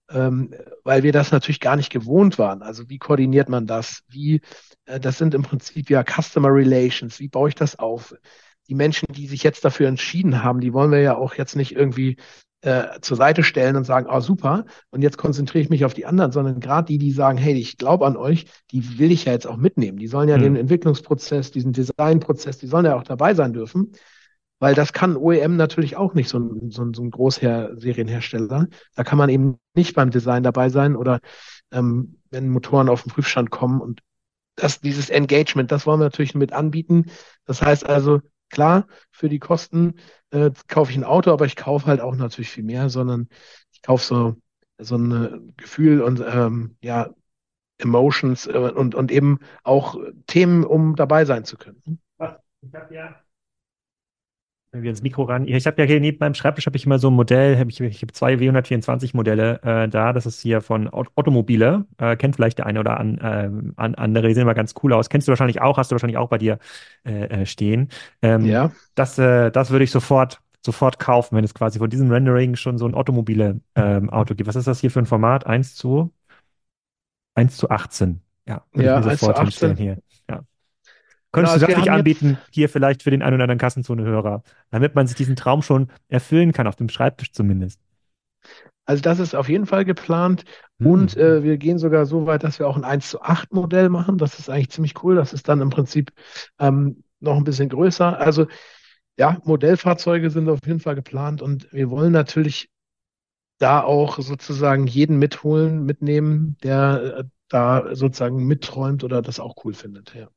ähm, weil wir das natürlich gar nicht gewohnt waren. Also wie koordiniert man das? Wie, äh, das sind im Prinzip ja Customer Relations. Wie baue ich das auf? Die Menschen, die sich jetzt dafür entschieden haben, die wollen wir ja auch jetzt nicht irgendwie äh, zur Seite stellen und sagen, oh super, und jetzt konzentriere ich mich auf die anderen, sondern gerade die, die sagen, hey, ich glaube an euch, die will ich ja jetzt auch mitnehmen. Die sollen ja mhm. den Entwicklungsprozess, diesen Designprozess, die sollen ja auch dabei sein dürfen, weil das kann OEM natürlich auch nicht, so ein, so ein, so ein Großher-Serienhersteller. Da kann man eben nicht beim Design dabei sein oder ähm, wenn Motoren auf den Prüfstand kommen und das, dieses Engagement, das wollen wir natürlich mit anbieten. Das heißt also, klar, für die Kosten äh, kaufe ich ein Auto, aber ich kaufe halt auch natürlich viel mehr, sondern ich kaufe so, so ein Gefühl und ähm, ja, Emotions äh, und, und eben auch Themen, um dabei sein zu können. Ich habe ja wieder ins Mikro ran. Ich habe ja hier neben meinem Schreibtisch habe ich immer so ein Modell, hab ich, ich habe zwei W124 Modelle äh, da. Das ist hier von Automobile. Äh, kennt vielleicht der eine oder an, äh, an, andere, die sehen immer ganz cool aus. Kennst du wahrscheinlich auch, hast du wahrscheinlich auch bei dir äh, äh stehen. Ähm, ja. Das, äh, das würde ich sofort sofort kaufen, wenn es quasi von diesem Rendering schon so ein automobile ähm, Auto gibt. Was ist das hier für ein Format? 1 zu 1 zu 18. Ja, würde ja, ich mir sofort hinstellen hier. Könntest genau, du das nicht anbieten, hier vielleicht für den einen oder anderen Kassenzone-Hörer, damit man sich diesen Traum schon erfüllen kann, auf dem Schreibtisch zumindest? Also das ist auf jeden Fall geplant. Mhm. Und äh, wir gehen sogar so weit, dass wir auch ein 1 zu 8 Modell machen. Das ist eigentlich ziemlich cool. Das ist dann im Prinzip ähm, noch ein bisschen größer. Also ja, Modellfahrzeuge sind auf jeden Fall geplant und wir wollen natürlich da auch sozusagen jeden mitholen, mitnehmen, der äh, da sozusagen mitträumt oder das auch cool findet. Ja.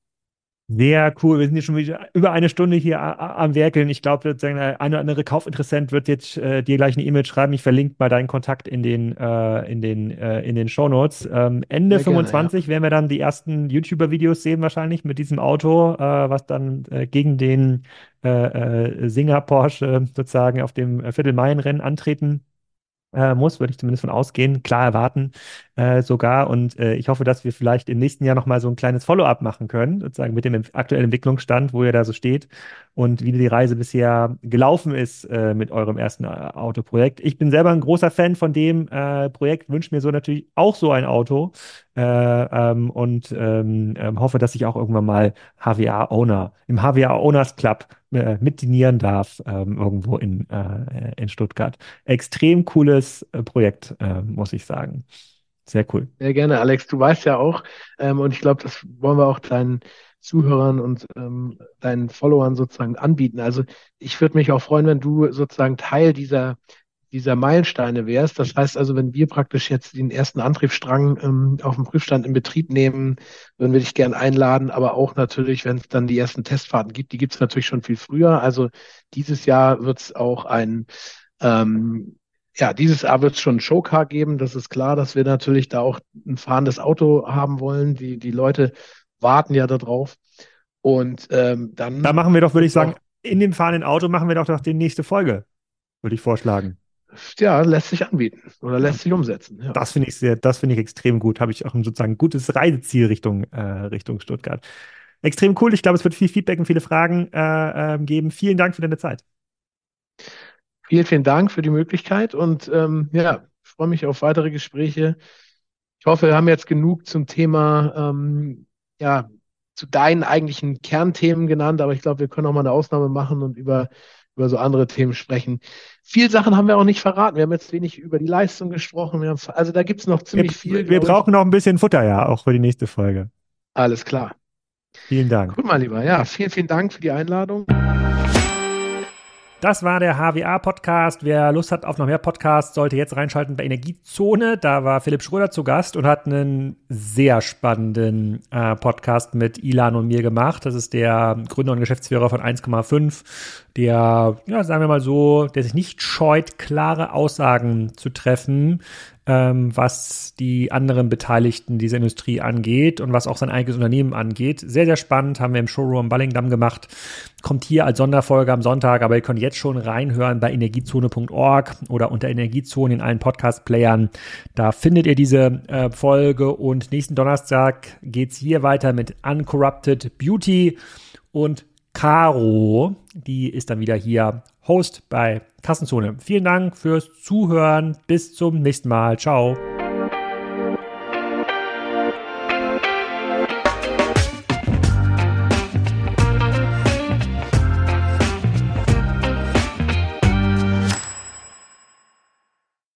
Sehr cool. Wir sind hier schon wieder über eine Stunde hier am Werkeln. Ich glaube, der eine oder andere Kaufinteressent wird jetzt äh, dir gleich eine E-Mail schreiben. Ich verlinke mal deinen Kontakt in den, äh, in den, äh, in den Shownotes. Ähm, Ende Sehr 25 gerne, ja. werden wir dann die ersten YouTuber-Videos sehen, wahrscheinlich mit diesem Auto, äh, was dann äh, gegen den äh, Singer Porsche sozusagen auf dem Viertelmeilenrennen antreten äh, muss, würde ich zumindest von ausgehen, klar erwarten äh, sogar. Und äh, ich hoffe, dass wir vielleicht im nächsten Jahr nochmal so ein kleines Follow-up machen können, sozusagen mit dem aktuellen Entwicklungsstand, wo ihr da so steht und wie die Reise bisher gelaufen ist äh, mit eurem ersten äh, Autoprojekt. Ich bin selber ein großer Fan von dem äh, Projekt, wünsche mir so natürlich auch so ein Auto ähm, und ähm, ähm, hoffe, dass ich auch irgendwann mal HWA-Owner im HWA-Owners Club äh, mitdinieren darf, ähm, irgendwo in, in Stuttgart. Extrem cooles Projekt, muss ich sagen. Sehr cool. Sehr gerne, Alex. Du weißt ja auch, ähm, und ich glaube, das wollen wir auch deinen Zuhörern und ähm, deinen Followern sozusagen anbieten. Also ich würde mich auch freuen, wenn du sozusagen Teil dieser dieser Meilensteine wärst. Das heißt also, wenn wir praktisch jetzt den ersten Antriebsstrang ähm, auf dem Prüfstand in Betrieb nehmen, würden wir dich gern einladen, aber auch natürlich, wenn es dann die ersten Testfahrten gibt, die gibt es natürlich schon viel früher. Also dieses Jahr wird es auch ein ähm, ja, dieses Jahr wird es schon ein Showcar geben. Das ist klar, dass wir natürlich da auch ein fahrendes Auto haben wollen. Die, die Leute warten ja darauf. Und ähm, dann. Da machen wir doch, würde ich sagen, in dem fahrenden Auto machen wir doch noch die nächste Folge, würde ich vorschlagen ja, lässt sich anbieten oder lässt sich umsetzen. Ja. Das finde ich sehr, das finde ich extrem gut. Habe ich auch ein sozusagen gutes Reiseziel Richtung, äh, Richtung Stuttgart. Extrem cool. Ich glaube, es wird viel Feedback und viele Fragen äh, äh, geben. Vielen Dank für deine Zeit. Vielen, vielen Dank für die Möglichkeit und ähm, ja, ich freue mich auf weitere Gespräche. Ich hoffe, wir haben jetzt genug zum Thema, ähm, ja, zu deinen eigentlichen Kernthemen genannt, aber ich glaube, wir können auch mal eine Ausnahme machen und über über so andere Themen sprechen. Viel Sachen haben wir auch nicht verraten. Wir haben jetzt wenig über die Leistung gesprochen. Haben, also da gibt es noch ziemlich wir, viel. Wir brauchen noch ein bisschen Futter, ja, auch für die nächste Folge. Alles klar. Vielen Dank. Gut, mein Lieber. Ja, vielen, vielen Dank für die Einladung. Das war der HWA-Podcast. Wer Lust hat auf noch mehr Podcasts, sollte jetzt reinschalten bei Energiezone. Da war Philipp Schröder zu Gast und hat einen sehr spannenden äh, Podcast mit Ilan und mir gemacht. Das ist der Gründer und Geschäftsführer von 1,5, der, ja, sagen wir mal so, der sich nicht scheut, klare Aussagen zu treffen, ähm, was die anderen Beteiligten dieser Industrie angeht und was auch sein eigenes Unternehmen angeht. Sehr, sehr spannend, haben wir im Showroom Ballingdamm gemacht. Kommt hier als Sonderfolge am Sonntag, aber ihr könnt jetzt schon reinhören bei energiezone.org oder unter Energiezone in allen Podcast-Playern. Da findet ihr diese äh, Folge und nächsten Donnerstag geht's hier weiter mit Uncorrupted Beauty und Caro, die ist dann wieder hier Host bei Kassenzone. Vielen Dank fürs Zuhören. Bis zum nächsten Mal. Ciao.